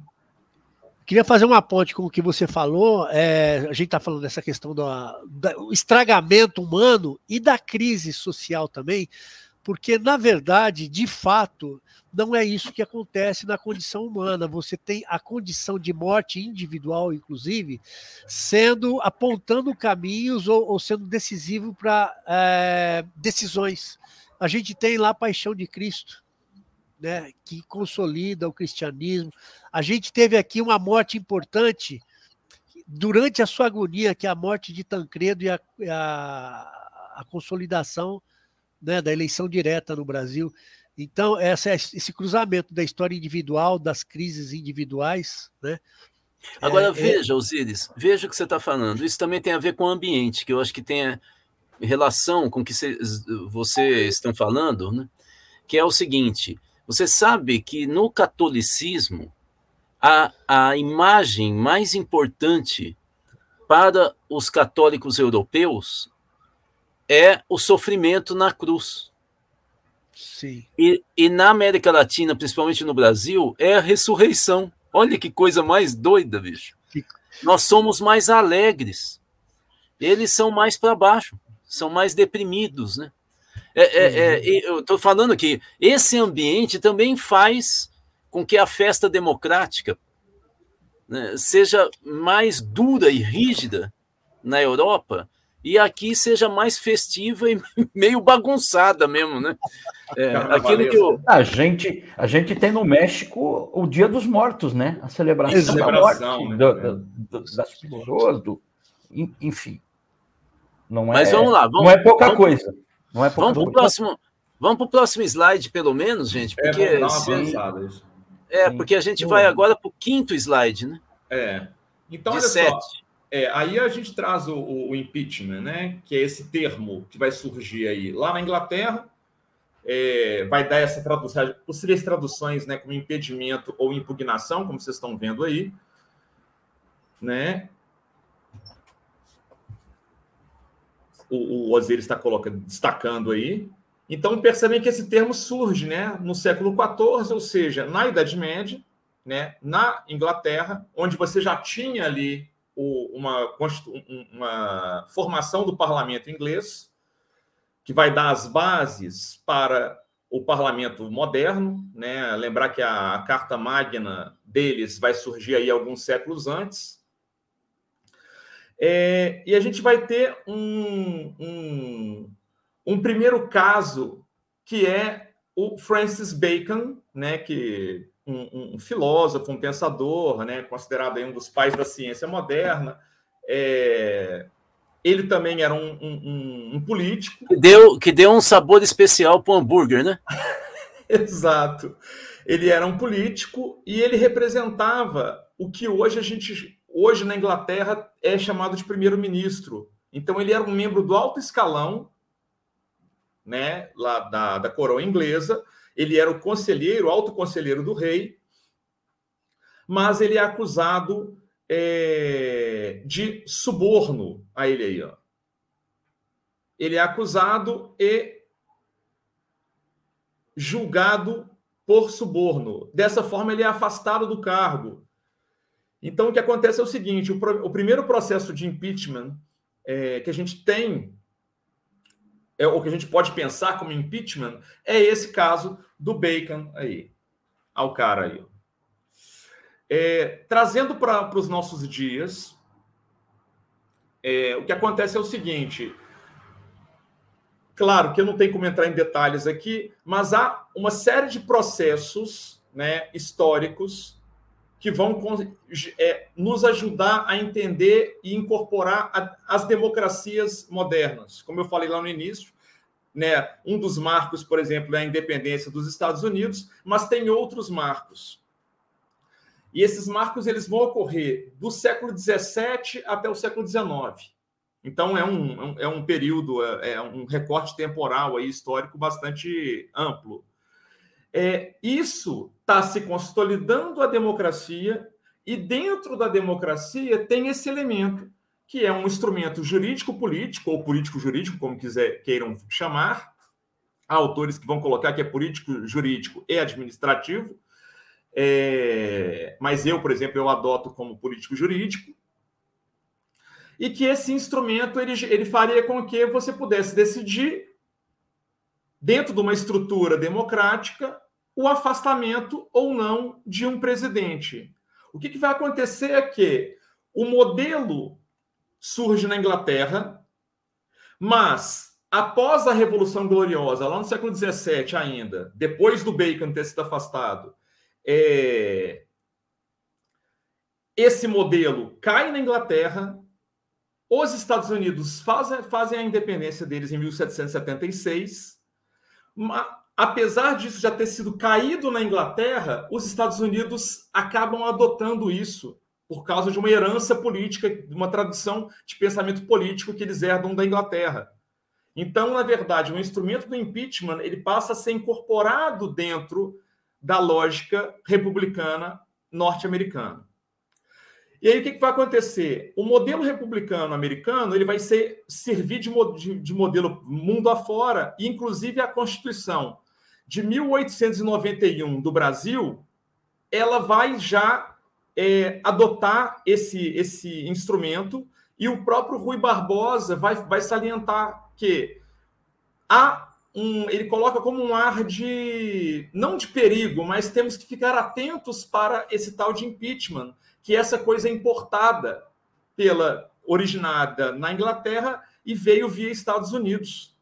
Queria fazer uma ponte com o que você falou. É, a gente está falando dessa questão do, do estragamento humano e da crise social também, porque, na verdade, de fato, não é isso que acontece na condição humana. Você tem a condição de morte individual, inclusive, sendo apontando caminhos ou, ou sendo decisivo para é, decisões. A gente tem lá a paixão de Cristo né, que consolida o cristianismo. A gente teve aqui uma morte importante durante a sua agonia, que é a morte de Tancredo e a, a, a consolidação né, da eleição direta no Brasil. Então, essa, esse cruzamento da história individual, das crises individuais, né? Agora, é, é veja, é... Osíris, veja o que você está falando. Isso também tem a ver com o ambiente, que eu acho que tem relação com o que vocês estão falando, né? que é o seguinte: você sabe que no catolicismo, a, a imagem mais importante para os católicos europeus é o sofrimento na cruz. Sim. E, e na América Latina, principalmente no Brasil, é a ressurreição. Olha que coisa mais doida, bicho. Nós somos mais alegres. Eles são mais para baixo, são mais deprimidos, né? É, é, é, uhum. eu estou falando que esse ambiente também faz com que a festa democrática né, seja mais dura e rígida na Europa e aqui seja mais festiva e [laughs] meio bagunçada mesmo, né? É, [laughs] aquilo que eu... a gente a gente tem no México o Dia dos Mortos, né? A celebração, celebração da morte né? do, do, das pessoas, do, enfim. Não é, Mas vamos lá, vamos, não é pouca vamos, coisa. Não é vamos para o próximo, vamos pro próximo slide, pelo menos, gente. É, porque é, se... isso. É, porque a gente vai agora para o quinto slide, né? É. Então, De olha sete. só. É, aí a gente traz o, o, impeachment, né? Que é esse termo que vai surgir aí lá na Inglaterra. É, vai dar essa tradução, possíveis traduções, né, como impedimento ou impugnação, como vocês estão vendo aí, né? O, o Osiris está destacando aí. Então, percebem que esse termo surge né, no século XIV, ou seja, na Idade Média, né, na Inglaterra, onde você já tinha ali o, uma, uma formação do parlamento inglês, que vai dar as bases para o parlamento moderno. Né? Lembrar que a Carta Magna deles vai surgir aí alguns séculos antes, é, e a gente vai ter um, um, um, primeiro caso que é o Francis Bacon, né, que um, um filósofo, um pensador, né, considerado um dos pais da ciência moderna. É, ele também era um, um, político. Que deu, que deu um sabor especial para o hambúrguer, né? [laughs] Exato. Ele era um político e ele representava o que hoje a gente hoje na Inglaterra é chamado de primeiro-ministro. Então ele era um membro do alto escalão, né, lá da, da coroa inglesa. Ele era o conselheiro, alto conselheiro do rei, mas ele é acusado é, de suborno a ele aí. Ó. Ele é acusado e julgado por suborno. Dessa forma, ele é afastado do cargo. Então, o que acontece é o seguinte: o, o primeiro processo de impeachment é, que a gente tem, é, o que a gente pode pensar como impeachment, é esse caso do Bacon aí, ao cara aí. É, trazendo para os nossos dias, é, o que acontece é o seguinte: claro que eu não tenho como entrar em detalhes aqui, mas há uma série de processos né, históricos que vão é, nos ajudar a entender e incorporar a, as democracias modernas. Como eu falei lá no início, Né? Um dos marcos, por exemplo, é a independência dos Estados Unidos, mas tem outros marcos. E esses marcos eles vão ocorrer do século XVII até o século XIX. Então é um, é um é período, é, é um recorte temporal aí, histórico bastante amplo. É, isso está se consolidando a democracia, e dentro da democracia tem esse elemento, que é um instrumento jurídico-político, ou político-jurídico, como quiser, queiram chamar. Há autores que vão colocar que é político-jurídico e administrativo, é, mas eu, por exemplo, eu adoto como político-jurídico, e que esse instrumento ele, ele faria com que você pudesse decidir, dentro de uma estrutura democrática, o afastamento ou não de um presidente. O que, que vai acontecer é que o modelo surge na Inglaterra, mas após a Revolução Gloriosa, lá no século XVII ainda, depois do Bacon ter sido afastado, é... esse modelo cai na Inglaterra, os Estados Unidos fazem, fazem a independência deles em 1776. Apesar disso já ter sido caído na Inglaterra, os Estados Unidos acabam adotando isso por causa de uma herança política, de uma tradição de pensamento político que eles herdam da Inglaterra. Então, na verdade, o instrumento do impeachment ele passa a ser incorporado dentro da lógica republicana norte-americana. E aí o que, que vai acontecer? O modelo republicano americano ele vai ser servir de, de, de modelo mundo afora, inclusive a Constituição de 1891 do Brasil, ela vai já é, adotar esse, esse instrumento, e o próprio Rui Barbosa vai, vai salientar que há um, ele coloca como um ar de não de perigo, mas temos que ficar atentos para esse tal de impeachment, que essa coisa é importada pela originada na Inglaterra e veio via Estados Unidos.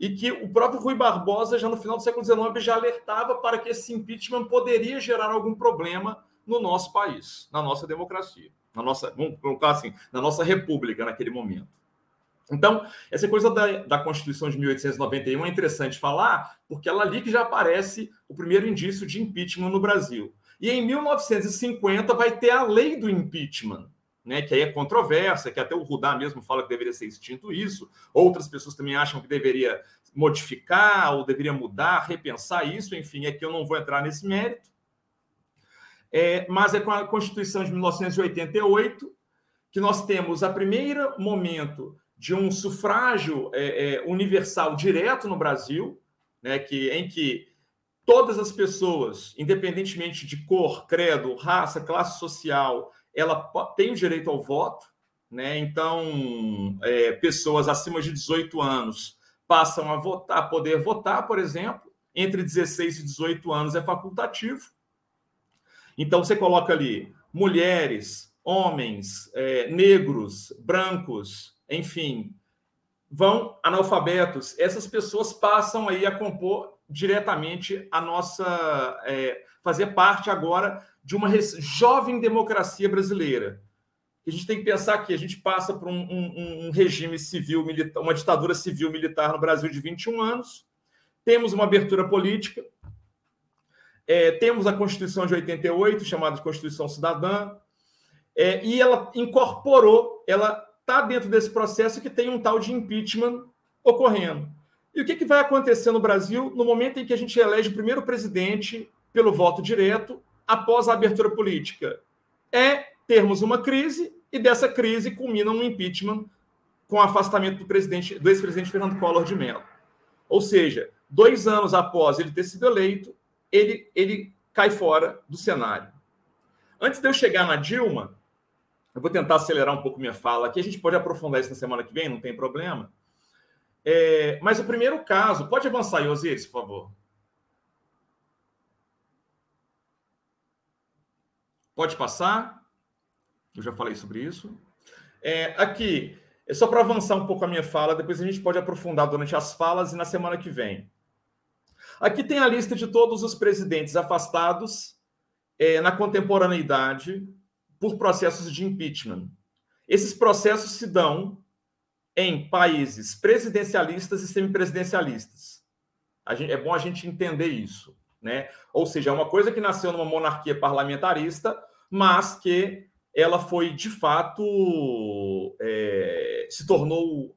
E que o próprio Rui Barbosa, já no final do século XIX, já alertava para que esse impeachment poderia gerar algum problema no nosso país, na nossa democracia, na nossa, vamos colocar assim, na nossa república naquele momento. Então, essa coisa da, da Constituição de 1891 é interessante falar, porque ela ali que já aparece o primeiro indício de impeachment no Brasil. E em 1950 vai ter a lei do impeachment, né, que aí é controversa, que até o Rudá mesmo fala que deveria ser extinto isso. Outras pessoas também acham que deveria modificar ou deveria mudar, repensar isso. Enfim, é que eu não vou entrar nesse mérito. É, mas é com a Constituição de 1988 que nós temos a primeiro momento de um sufrágio é, é, universal direto no Brasil, né, que, em que todas as pessoas, independentemente de cor, credo, raça, classe social, ela tem o direito ao voto, né? Então, é, pessoas acima de 18 anos passam a votar, a poder votar, por exemplo, entre 16 e 18 anos é facultativo. Então, você coloca ali mulheres, homens, é, negros, brancos, enfim, vão analfabetos. Essas pessoas passam aí a compor diretamente a nossa. É, fazer parte agora de uma jovem democracia brasileira. A gente tem que pensar que a gente passa por um, um, um regime civil militar, uma ditadura civil militar no Brasil de 21 anos, temos uma abertura política, é, temos a Constituição de 88, chamada de Constituição Cidadã, é, e ela incorporou, ela está dentro desse processo que tem um tal de impeachment ocorrendo. E o que, que vai acontecer no Brasil no momento em que a gente elege o primeiro presidente pelo voto direto após a abertura política? É termos uma crise e dessa crise culmina um impeachment com o afastamento do presidente, do ex-presidente Fernando Collor de Mello. Ou seja, dois anos após ele ter sido eleito, ele, ele cai fora do cenário. Antes de eu chegar na Dilma, eu vou tentar acelerar um pouco minha fala aqui. A gente pode aprofundar isso na semana que vem, não tem problema. É, mas o primeiro caso, pode avançar Osiris, por favor. Pode passar. Eu já falei sobre isso. É, aqui, é só para avançar um pouco a minha fala, depois a gente pode aprofundar durante as falas e na semana que vem. Aqui tem a lista de todos os presidentes afastados é, na contemporaneidade por processos de impeachment. Esses processos se dão em países presidencialistas e semipresidencialistas. Gente, é bom a gente entender isso. Né? Ou seja, é uma coisa que nasceu numa monarquia parlamentarista, mas que ela foi de fato é, se tornou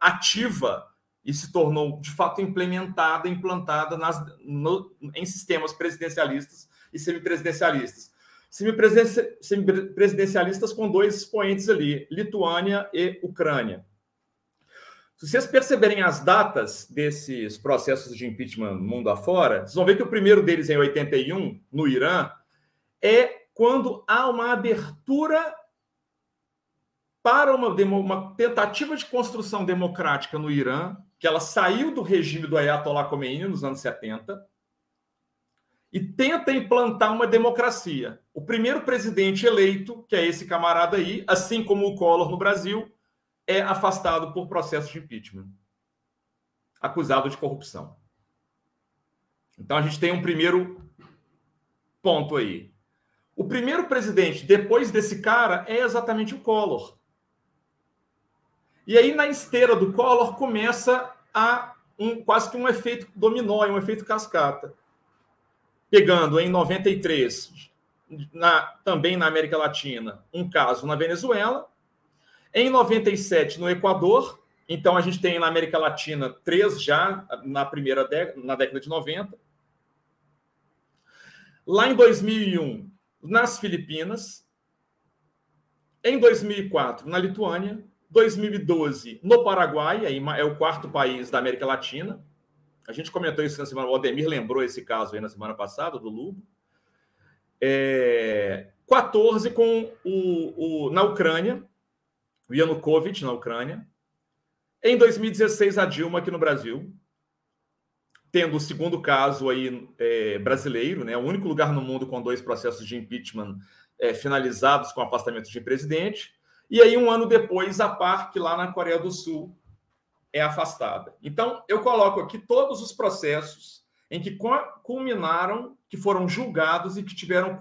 ativa e se tornou de fato implementada, implantada nas, no, em sistemas presidencialistas e semipresidencialistas. Semipresidencialistas com dois expoentes ali, Lituânia e Ucrânia. Se vocês perceberem as datas desses processos de impeachment mundo afora, vocês vão ver que o primeiro deles em 81, no Irã, é quando há uma abertura para uma, uma, tentativa de construção democrática no Irã, que ela saiu do regime do Ayatollah Khomeini nos anos 70 e tenta implantar uma democracia. O primeiro presidente eleito, que é esse camarada aí, assim como o Collor no Brasil, é afastado por processo de impeachment, acusado de corrupção. Então a gente tem um primeiro ponto aí. O primeiro presidente depois desse cara é exatamente o Collor. E aí na esteira do Collor começa a um quase que um efeito dominó, um efeito cascata. Pegando em 93, na, também na América Latina, um caso na Venezuela, em 97, no Equador, então a gente tem na América Latina três já na primeira década, na década de 90. Lá em 2001, nas Filipinas. Em 2004, na Lituânia. 2012, no Paraguai, é o quarto país da América Latina. A gente comentou isso na semana, o Ademir lembrou esse caso aí na semana passada, do Lubo. É, 14 com o, o, na Ucrânia, o Yanukovych na Ucrânia. Em 2016, a Dilma aqui no Brasil, tendo o segundo caso aí é, brasileiro, né, o único lugar no mundo com dois processos de impeachment é, finalizados com afastamento de presidente. E aí, um ano depois, a PARC, lá na Coreia do Sul, é afastada. Então, eu coloco aqui todos os processos em que culminaram, que foram julgados e que tiveram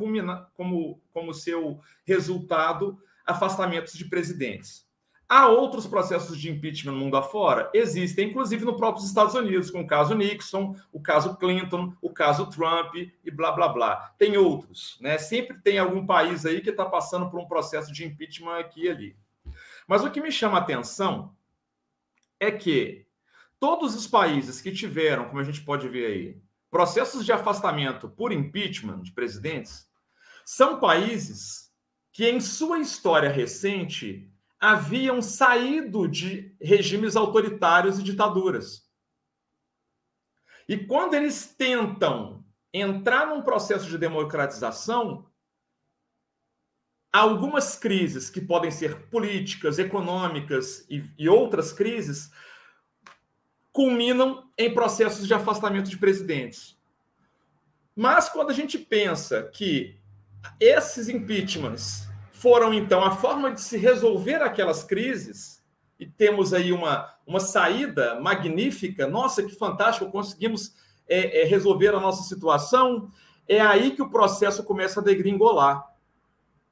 como, como seu resultado afastamentos de presidentes. Há outros processos de impeachment no mundo afora? Existem, inclusive no próprio Estados Unidos, com o caso Nixon, o caso Clinton, o caso Trump e blá blá blá. Tem outros, né? Sempre tem algum país aí que está passando por um processo de impeachment aqui e ali. Mas o que me chama a atenção é que todos os países que tiveram, como a gente pode ver aí, processos de afastamento por impeachment de presidentes, são países que, em sua história recente, haviam saído de regimes autoritários e ditaduras. E quando eles tentam entrar num processo de democratização, algumas crises que podem ser políticas, econômicas e, e outras crises culminam em processos de afastamento de presidentes. Mas quando a gente pensa que esses impeachments foram, então, a forma de se resolver aquelas crises, e temos aí uma, uma saída magnífica, nossa, que fantástico, conseguimos é, é, resolver a nossa situação, é aí que o processo começa a degringolar.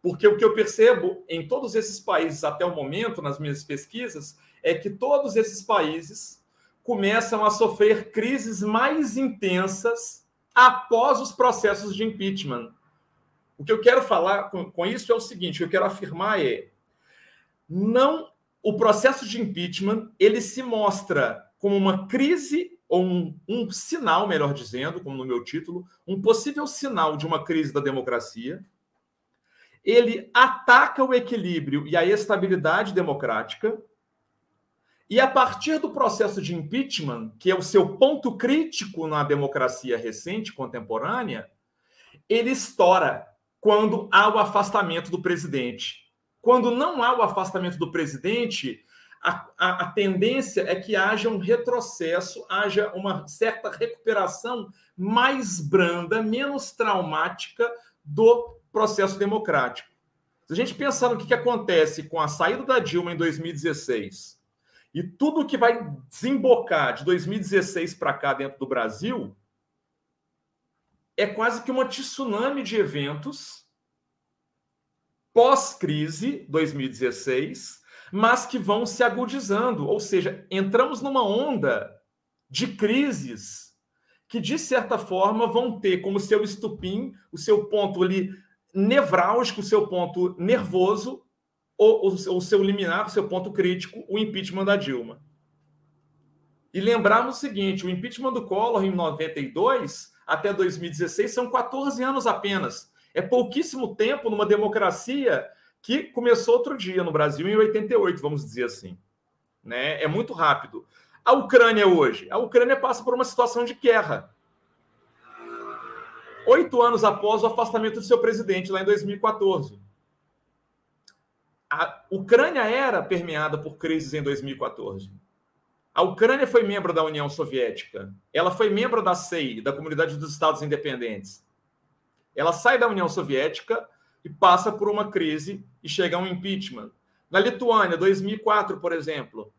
Porque o que eu percebo em todos esses países até o momento, nas minhas pesquisas, é que todos esses países começam a sofrer crises mais intensas após os processos de impeachment. O que eu quero falar com, com isso é o seguinte: o que eu quero afirmar é não o processo de impeachment ele se mostra como uma crise ou um, um, sinal, melhor dizendo, como no meu título, um possível sinal de uma crise da democracia. Ele ataca o equilíbrio e a estabilidade democrática. E a partir do processo de impeachment, que é o seu ponto crítico na democracia recente, contemporânea, ele estoura quando há o afastamento do presidente. Quando não há o afastamento do presidente, a, a, a, tendência é que haja um retrocesso, haja uma certa recuperação mais branda, menos traumática do processo democrático. Se a gente pensar no que, que acontece com a saída da Dilma em 2016 e tudo que vai desembocar de 2016 para cá dentro do Brasil, é quase que uma tsunami de eventos pós-crise 2016, mas que vão se agudizando, ou seja, entramos numa onda de crises que, de certa forma, vão ter como seu estupim, o seu ponto ali nevrálgico, o seu ponto nervoso, ou o seu liminar, o seu ponto crítico, o impeachment da Dilma. E lembrarmos o seguinte: o impeachment do Collor em 92 até 2016 são 14 anos apenas. É pouquíssimo tempo numa democracia que começou outro dia no Brasil, em 88, vamos dizer assim. Né? É muito rápido. A Ucrânia hoje, a Ucrânia passa por uma situação de guerra. Oito anos após o afastamento do seu presidente, lá em 2014. A Ucrânia era permeada por crises em 2014. A Ucrânia foi membro da União Soviética. Ela foi membro da CEI, da Comunidade dos Estados Independentes. Ela sai da União Soviética e passa por uma crise e chega a um impeachment. Na Lituânia, 2004, por exemplo,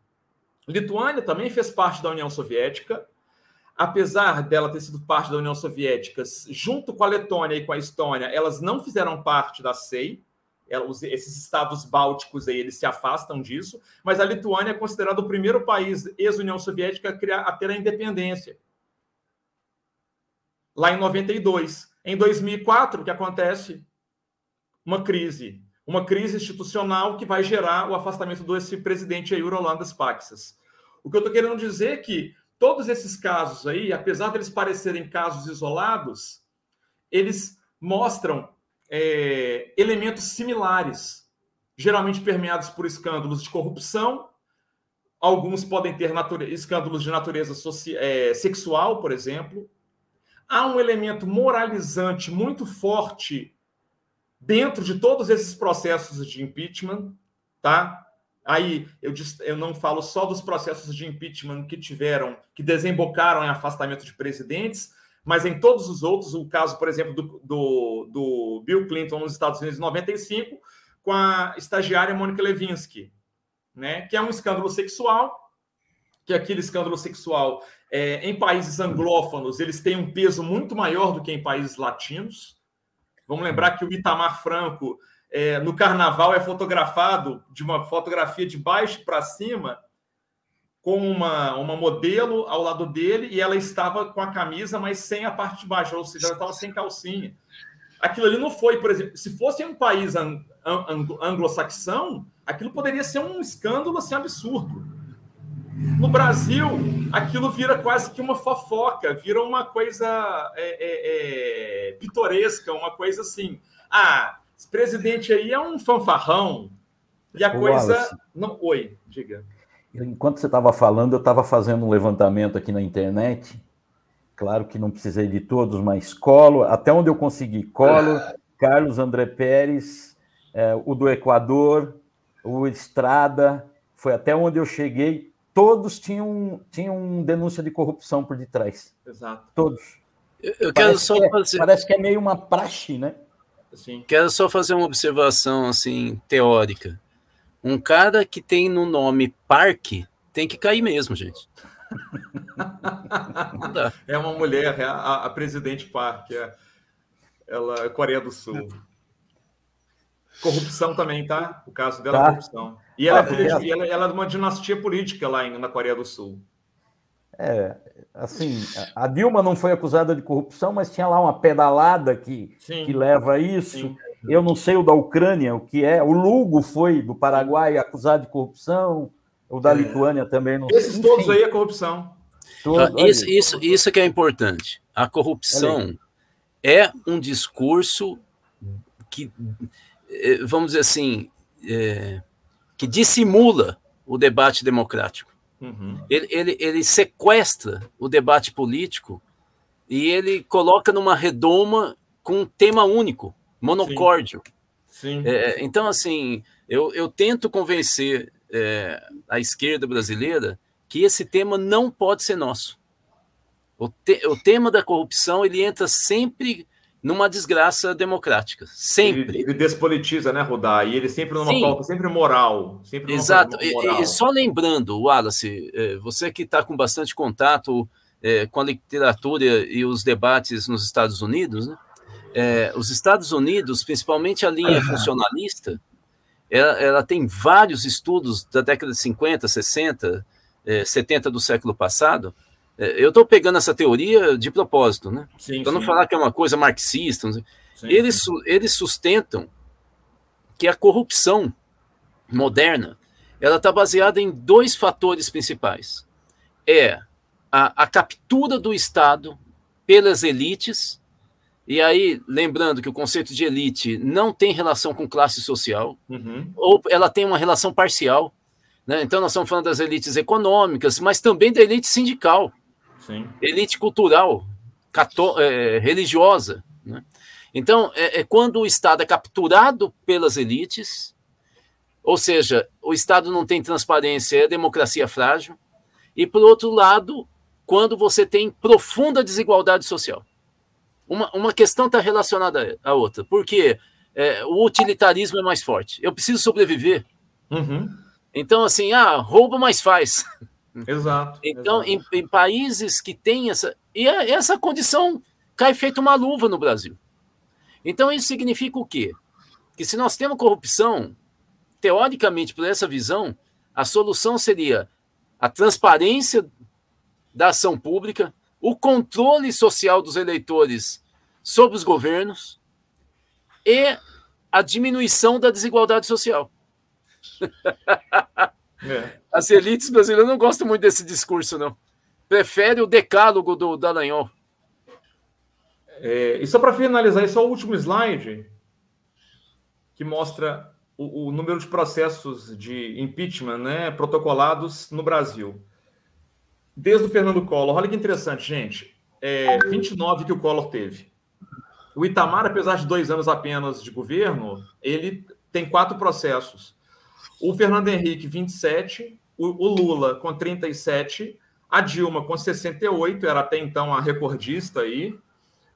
Lituânia também fez parte da União Soviética, apesar dela ter sido parte da União Soviética, junto com a Letônia e com a Estônia, elas não fizeram parte da SEI. esses estados bálticos aí, eles se afastam disso, mas a Lituânia é considerado o primeiro país ex-União Soviética a, criar, a ter a independência. Lá em 92. Em 2004, o que acontece? Uma crise uma crise institucional que vai gerar o afastamento desse presidente aí, Rolandas Paxas. O que eu estou querendo dizer é que todos esses casos aí, apesar deles parecerem casos isolados, eles mostram é, elementos similares, geralmente permeados por escândalos de corrupção. Alguns podem ter escândalos de natureza é, sexual, por exemplo. Há um elemento moralizante muito forte dentro de todos esses processos de impeachment, tá? Aí eu, eu não falo só dos processos de impeachment que tiveram, que desembocaram em afastamento de presidentes, mas em todos os outros, o caso, por exemplo, do, do, do Bill Clinton nos Estados Unidos em 95, com a estagiária Mônica Levinsky, né? Que é um escândalo sexual, que aquele escândalo sexual é, em países anglófonos eles têm um peso muito maior do que em países latinos. Vamos lembrar que o Itamar Franco, é, no carnaval, é fotografado de uma fotografia de baixo para cima, com uma, uma modelo ao lado dele, e ela estava com a camisa, mas sem a parte de baixo, ou seja, ela estava sem calcinha. Aquilo ali não foi, por exemplo, se fosse um país anglo-saxão, aquilo poderia ser um escândalo assim, absurdo. No Brasil, aquilo vira quase que uma fofoca, vira uma coisa é, é, é, pitoresca, uma coisa assim. Ah, esse presidente aí é um fanfarrão. E a Ô, coisa. Wallace, não... Oi, diga. Enquanto você estava falando, eu estava fazendo um levantamento aqui na internet. Claro que não precisei de todos, mas Colo, até onde eu consegui, Colo, ah. Carlos André Pérez, é, o do Equador, o Estrada, foi até onde eu cheguei todos tinham, tinham denúncia de corrupção por detrás. Exato. Todos. Eu, eu quero só que é, fazer. Parece que é meio uma praxe, né? Sim. Quero só fazer uma observação assim teórica. Um cara que tem no nome parque tem que cair mesmo, gente. [laughs] é uma mulher, é a, a presidente Park, é, ela é Coreia do Sul. Corrupção também, tá? O caso dela tá. é corrupção. E ela, ah, é, ela, ela, é de uma dinastia política lá em, na Coreia do Sul. É, assim, a Dilma não foi acusada de corrupção, mas tinha lá uma pedalada que, que leva a isso. Sim. Eu não sei o da Ucrânia, o que é. O Lugo foi do Paraguai acusado de corrupção, o da é. Lituânia também não Esses Enfim, todos aí é corrupção. Todos, ah, isso, isso, isso que é importante. A corrupção é um discurso que, eh, vamos dizer assim, é, que dissimula o debate democrático. Uhum. Ele, ele, ele sequestra o debate político e ele coloca numa redoma com um tema único, monocórdio. Sim. Sim. É, então, assim, eu, eu tento convencer é, a esquerda brasileira que esse tema não pode ser nosso. O, te, o tema da corrupção ele entra sempre numa desgraça democrática. Sempre. Ele, ele despolitiza, né, Rodar? E ele sempre numa Sim. pauta, sempre moral. Sempre Exato. Moral. E, e, só lembrando, Wallace, é, você que está com bastante contato é, com a literatura e os debates nos Estados Unidos, né? É, os Estados Unidos, principalmente a linha funcionalista, ela, ela, tem vários estudos da década de 50, 60, eh, 70 do século passado. Eh, eu estou pegando essa teoria de propósito, né? Para não falar que é uma coisa marxista. Sim, eles, sim. eles sustentam que a corrupção moderna ela está baseada em dois fatores principais. É a, a captura do Estado pelas elites, e aí, lembrando que o conceito de elite não tem relação com classe social, uhum. ou ela tem uma relação parcial. Né? Então, nós estamos falando das elites econômicas, mas também da elite sindical, Sim. elite cultural, cató é, religiosa. Né? Então, é, é quando o Estado é capturado pelas elites, ou seja, o Estado não tem transparência, é democracia frágil, e, por outro lado, quando você tem profunda desigualdade social. Uma, uma questão está relacionada à outra, porque é, o utilitarismo é mais forte. Eu preciso sobreviver. Uhum. Então, assim, ah, rouba, mas faz. [laughs] Exato. Então, exato. Em, em, países que têm essa. E essa condição cai feito uma luva no Brasil. Então, isso significa o quê? Que se nós temos corrupção, teoricamente, por essa visão, a solução seria a transparência da ação pública, o controle social dos eleitores sobre os governos e a diminuição da desigualdade social. É. [laughs] As elites brasileiras não gostam muito desse discurso, não. Prefere o decálogo do Dallagnol. É, e só para finalizar, esse é o último slide que mostra o, o, número de processos de impeachment né, protocolados no Brasil. Desde o Fernando Collor. Olha que interessante, gente. É, 29 que o Collor teve. O Itamar, apesar de dois anos apenas de governo, ele tem quatro processos. O Fernando Henrique, 27. O, o Lula, com 37. A Dilma, com 68. Era até então a recordista aí.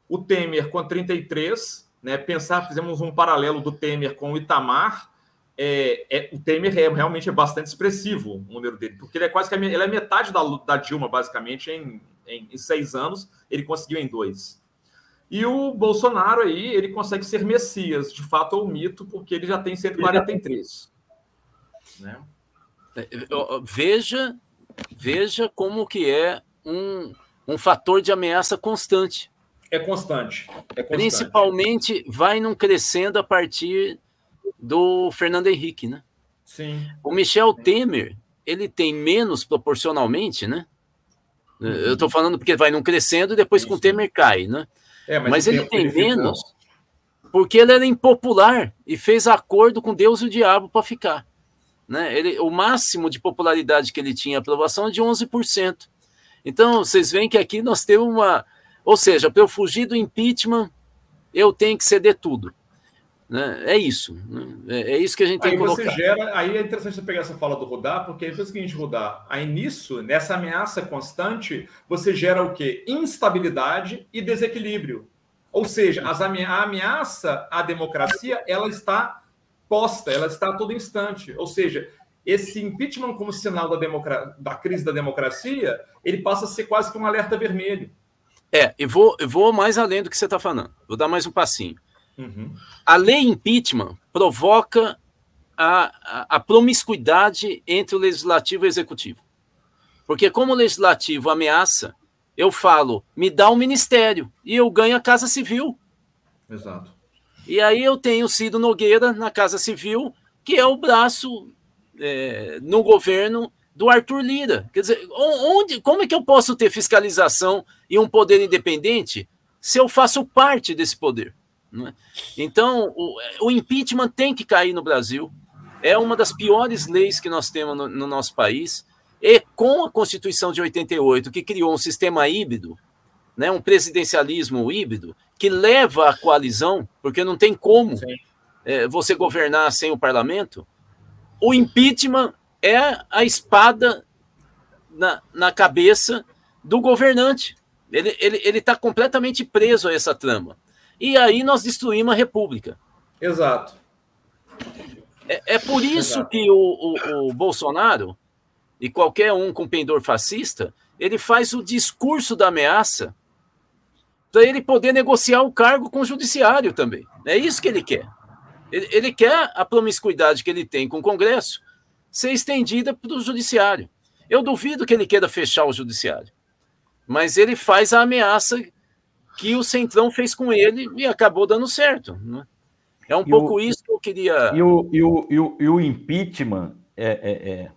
O Temer, com 33 né, pensar, fizemos um paralelo do Temer com o Itamar, é, é, o Temer é, realmente é bastante expressivo o número dele, porque ele é quase que a, ele é metade da, da Dilma, basicamente, em, em, em, seis anos, ele conseguiu em dois. E o Bolsonaro aí, ele consegue ser Messias, de fato ou mito, porque ele já tem 143. Né? É, veja, veja como que é um, um fator de ameaça constante. É constante. É constante. Principalmente vai não crescendo a partir do Fernando Henrique, né? Sim. O Michel Temer, ele tem menos proporcionalmente, né? Uhum. Eu estou falando porque vai não crescendo e depois sim, com o Temer cai, né? É, mas, mas ele tem menos porque ele era impopular e fez acordo com Deus e o diabo para ficar. Né? Ele, o máximo de popularidade que ele tinha aprovação é de 11%. Então, vocês veem que aqui nós temos uma, ou seja, para eu fugir do impeachment, eu tenho que ceder tudo. Né? É isso. Né? É, é, isso que a gente tem aí que colocar. Você gera, aí é interessante você pegar essa fala do Rudá, porque aí foi o seguinte, Rudá, aí nisso, nessa ameaça constante, você gera o quê? Instabilidade e desequilíbrio. Ou seja, as a ameaça à democracia, ela está posta, ela está a todo instante. Ou seja, esse impeachment como sinal da, da crise da democracia, ele passa a ser quase que um alerta vermelho. É, e vou, eu vou mais além do que você está falando. Vou dar mais um passinho. Uhum. A lei impeachment provoca a, a, a, promiscuidade entre o legislativo e o executivo. Porque, como o legislativo ameaça, eu falo, me dá um ministério e eu ganho a Casa Civil. Exato. E aí eu tenho Ciro Nogueira na Casa Civil, que é o braço é, no governo do Arthur Lira. Quer dizer, onde, como é que eu posso ter fiscalização e um poder independente se eu faço parte desse poder? É? Então, o, o, impeachment tem que cair no Brasil. É uma das piores leis que nós temos no, no nosso país. E com a Constituição de 88, que criou um sistema híbrido, né, um presidencialismo híbrido, que leva à coalizão, porque não tem como é, você governar sem o parlamento, o impeachment é a espada na, na cabeça do governante. Ele está ele, ele tá completamente preso a essa trama. E aí nós destruímos a República. Exato. É, é por isso Exato. que o, o, o, Bolsonaro e qualquer um com pendor fascista, ele faz o discurso da ameaça para ele poder negociar o cargo com o judiciário também. É isso que ele quer. Ele, ele quer a promiscuidade que ele tem com o Congresso ser estendida para o Judiciário. Eu duvido que ele queira fechar o Judiciário, mas ele faz a ameaça que o Centrão fez com ele e acabou dando certo. Né? É um e pouco o, isso que eu queria. E o, e o, e o, e o impeachment, é, é, é,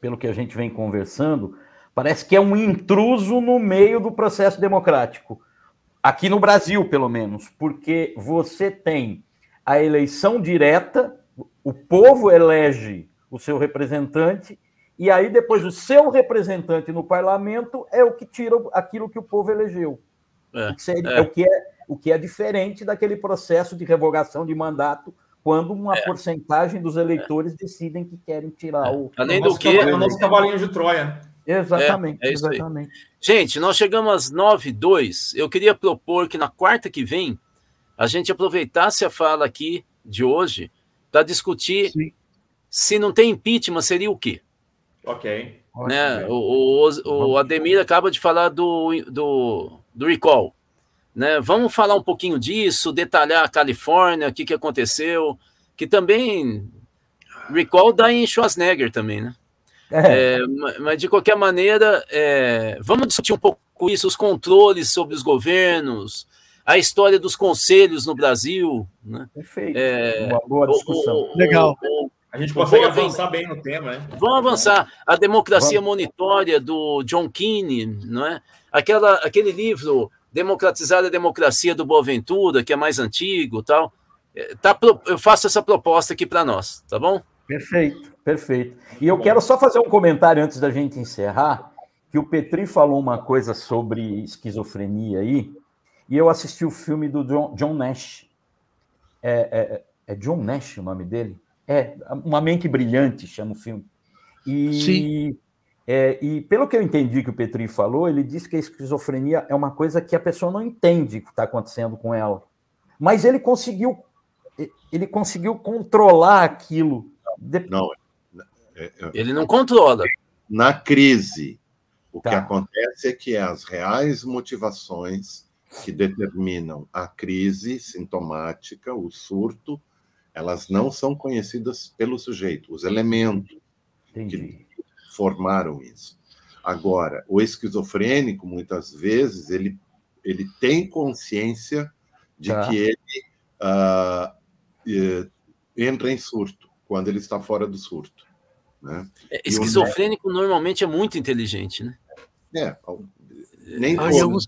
pelo que a gente vem conversando, parece que é um intruso no meio do processo democrático. Aqui no Brasil, pelo menos, porque você tem a eleição direta, o povo elege o seu representante, e aí depois o seu representante no parlamento é o que tira aquilo que o povo elegeu. É, é. é o que é o que é diferente daquele processo de revogação de mandato quando uma é. porcentagem dos eleitores decidem que querem tirar é. o. Além do que. O nosso cavalinho de Troia. Né? Exatamente, é, é exatamente. Gente, nós chegamos às 9 e 2. Eu queria propor que na quarta que vem a gente aproveitasse a fala aqui de hoje para discutir Sim. se não tem impeachment, seria o quê? Ok. Né? O, o, o Ademir acaba de falar do, do, do recall. Né? Vamos falar um pouquinho disso, detalhar a Califórnia, o que, que aconteceu, que também recall dá em Schwarzenegger também, né? É. É, mas de qualquer maneira, é, vamos discutir um pouco isso, os controles sobre os governos, a história dos conselhos no Brasil. Né? Perfeito. É, Uma boa discussão. O, o, Legal. O, a gente consegue avançar bem no tema, né? Vamos avançar. A democracia vamos. monitória do John Keane, não é? Aquela, aquele livro democratizar a democracia do Boaventura, que é mais antigo tal. É, tá, eu faço essa proposta aqui para nós, tá bom? Perfeito, perfeito. E eu quero só fazer um comentário antes da gente encerrar, que o Petri falou uma coisa sobre esquizofrenia aí, e eu assisti o filme do John, John Nash. É, é, é, John Nash o nome dele? É, Uma Mente Brilhante chama o filme. E Sim. É, e pelo que eu entendi que o Petri falou, ele disse que a esquizofrenia é uma coisa que a pessoa não entende o que está acontecendo com ela. Mas ele conseguiu, ele conseguiu controlar aquilo. Não, é, é, ele não controla. Na crise, o tá. que acontece é que as reais motivações que determinam a crise sintomática, o surto, elas não são conhecidas pelo sujeito. Os elementos Entendi. que formaram isso. Agora, o esquizofrênico, muitas vezes, ele, ele tem consciência de tá. que ele uh, entra em surto, quando ele está fora do surto. Né? É, esquizofrênico o... normalmente é muito inteligente, né? É, nem ah, todos.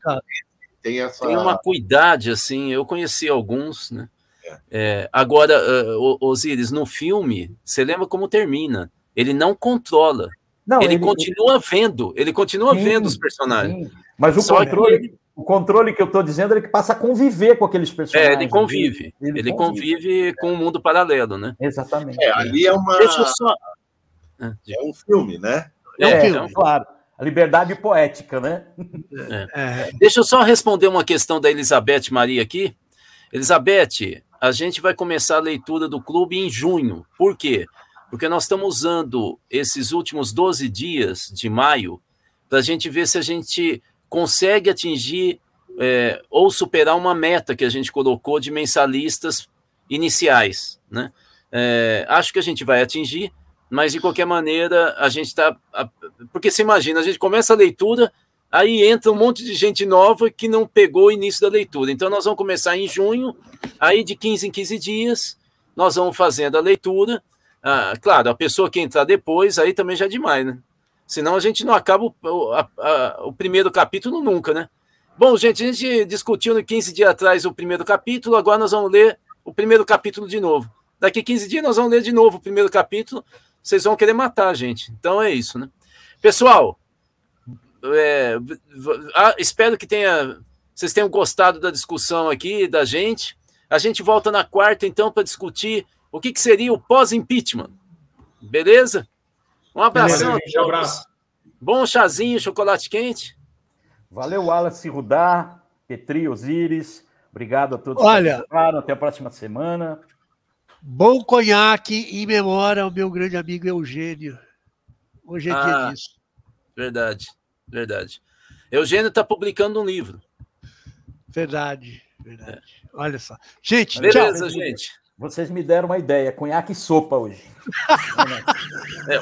Tem, essa... tem uma cuidade, assim, eu conheci alguns, né? É. É, agora, uh, Osíris, no filme, você lembra como termina? Ele não controla, não, ele, ele continua ele... vendo, ele continua sim, vendo os personagens. Sim. Mas o Só controle, que... o controle que eu estou dizendo é que passa a conviver com aqueles personagens. É, ele convive. Ele, ele convive. convive. com o um mundo paralelo, né? Exatamente. É, ali é uma. Deixa eu só. Ah, é um filme, né? É, é um filme, claro. A liberdade poética, né? É. é. Deixa eu só responder uma questão da Elizabeth Maria aqui. Elizabeth, a gente vai começar a leitura do clube em junho. Por quê? Porque nós estamos usando esses últimos 12 dias de maio para a gente ver se a gente consegue atingir é, ou superar uma meta que a gente colocou de mensalistas iniciais. Né? É, acho que a gente vai atingir, mas de qualquer maneira a gente está. Porque você imagina, a gente começa a leitura, aí entra um monte de gente nova que não pegou o início da leitura. Então nós vamos começar em junho, aí de 15 em 15 dias, nós vamos fazendo a leitura ah, claro, a pessoa que entrar depois, aí também já é demais, né? Senão a gente não acaba o, a, a, o primeiro capítulo nunca, né? Bom, gente, a gente discutiu no 15 dias atrás o primeiro capítulo, agora nós vamos ler o primeiro capítulo de novo. Daqui 15 dias nós vamos ler de novo o primeiro capítulo, vocês vão querer matar a gente. Então é isso, né? Pessoal, é, ah, espero que tenha, vocês tenham gostado da discussão aqui, da gente. A gente volta na quarta, então, para discutir o que, que seria o pós-impeachment. Beleza? Um abração. Beleza, um abraço. Bom chazinho, chocolate quente. Valeu, Wallace Rudá, Petri, Osiris. Obrigado a todos Olha, que Até a próxima semana. Bom conhaque em memória ao meu grande amigo Eugênio. Hoje é ah, dia disso. Verdade, verdade. Eugênio está publicando um livro. Verdade, verdade. É. Olha só. Gente, Beleza, tchau. gente. Vocês me deram uma ideia, conhaque e sopa hoje. [laughs] é,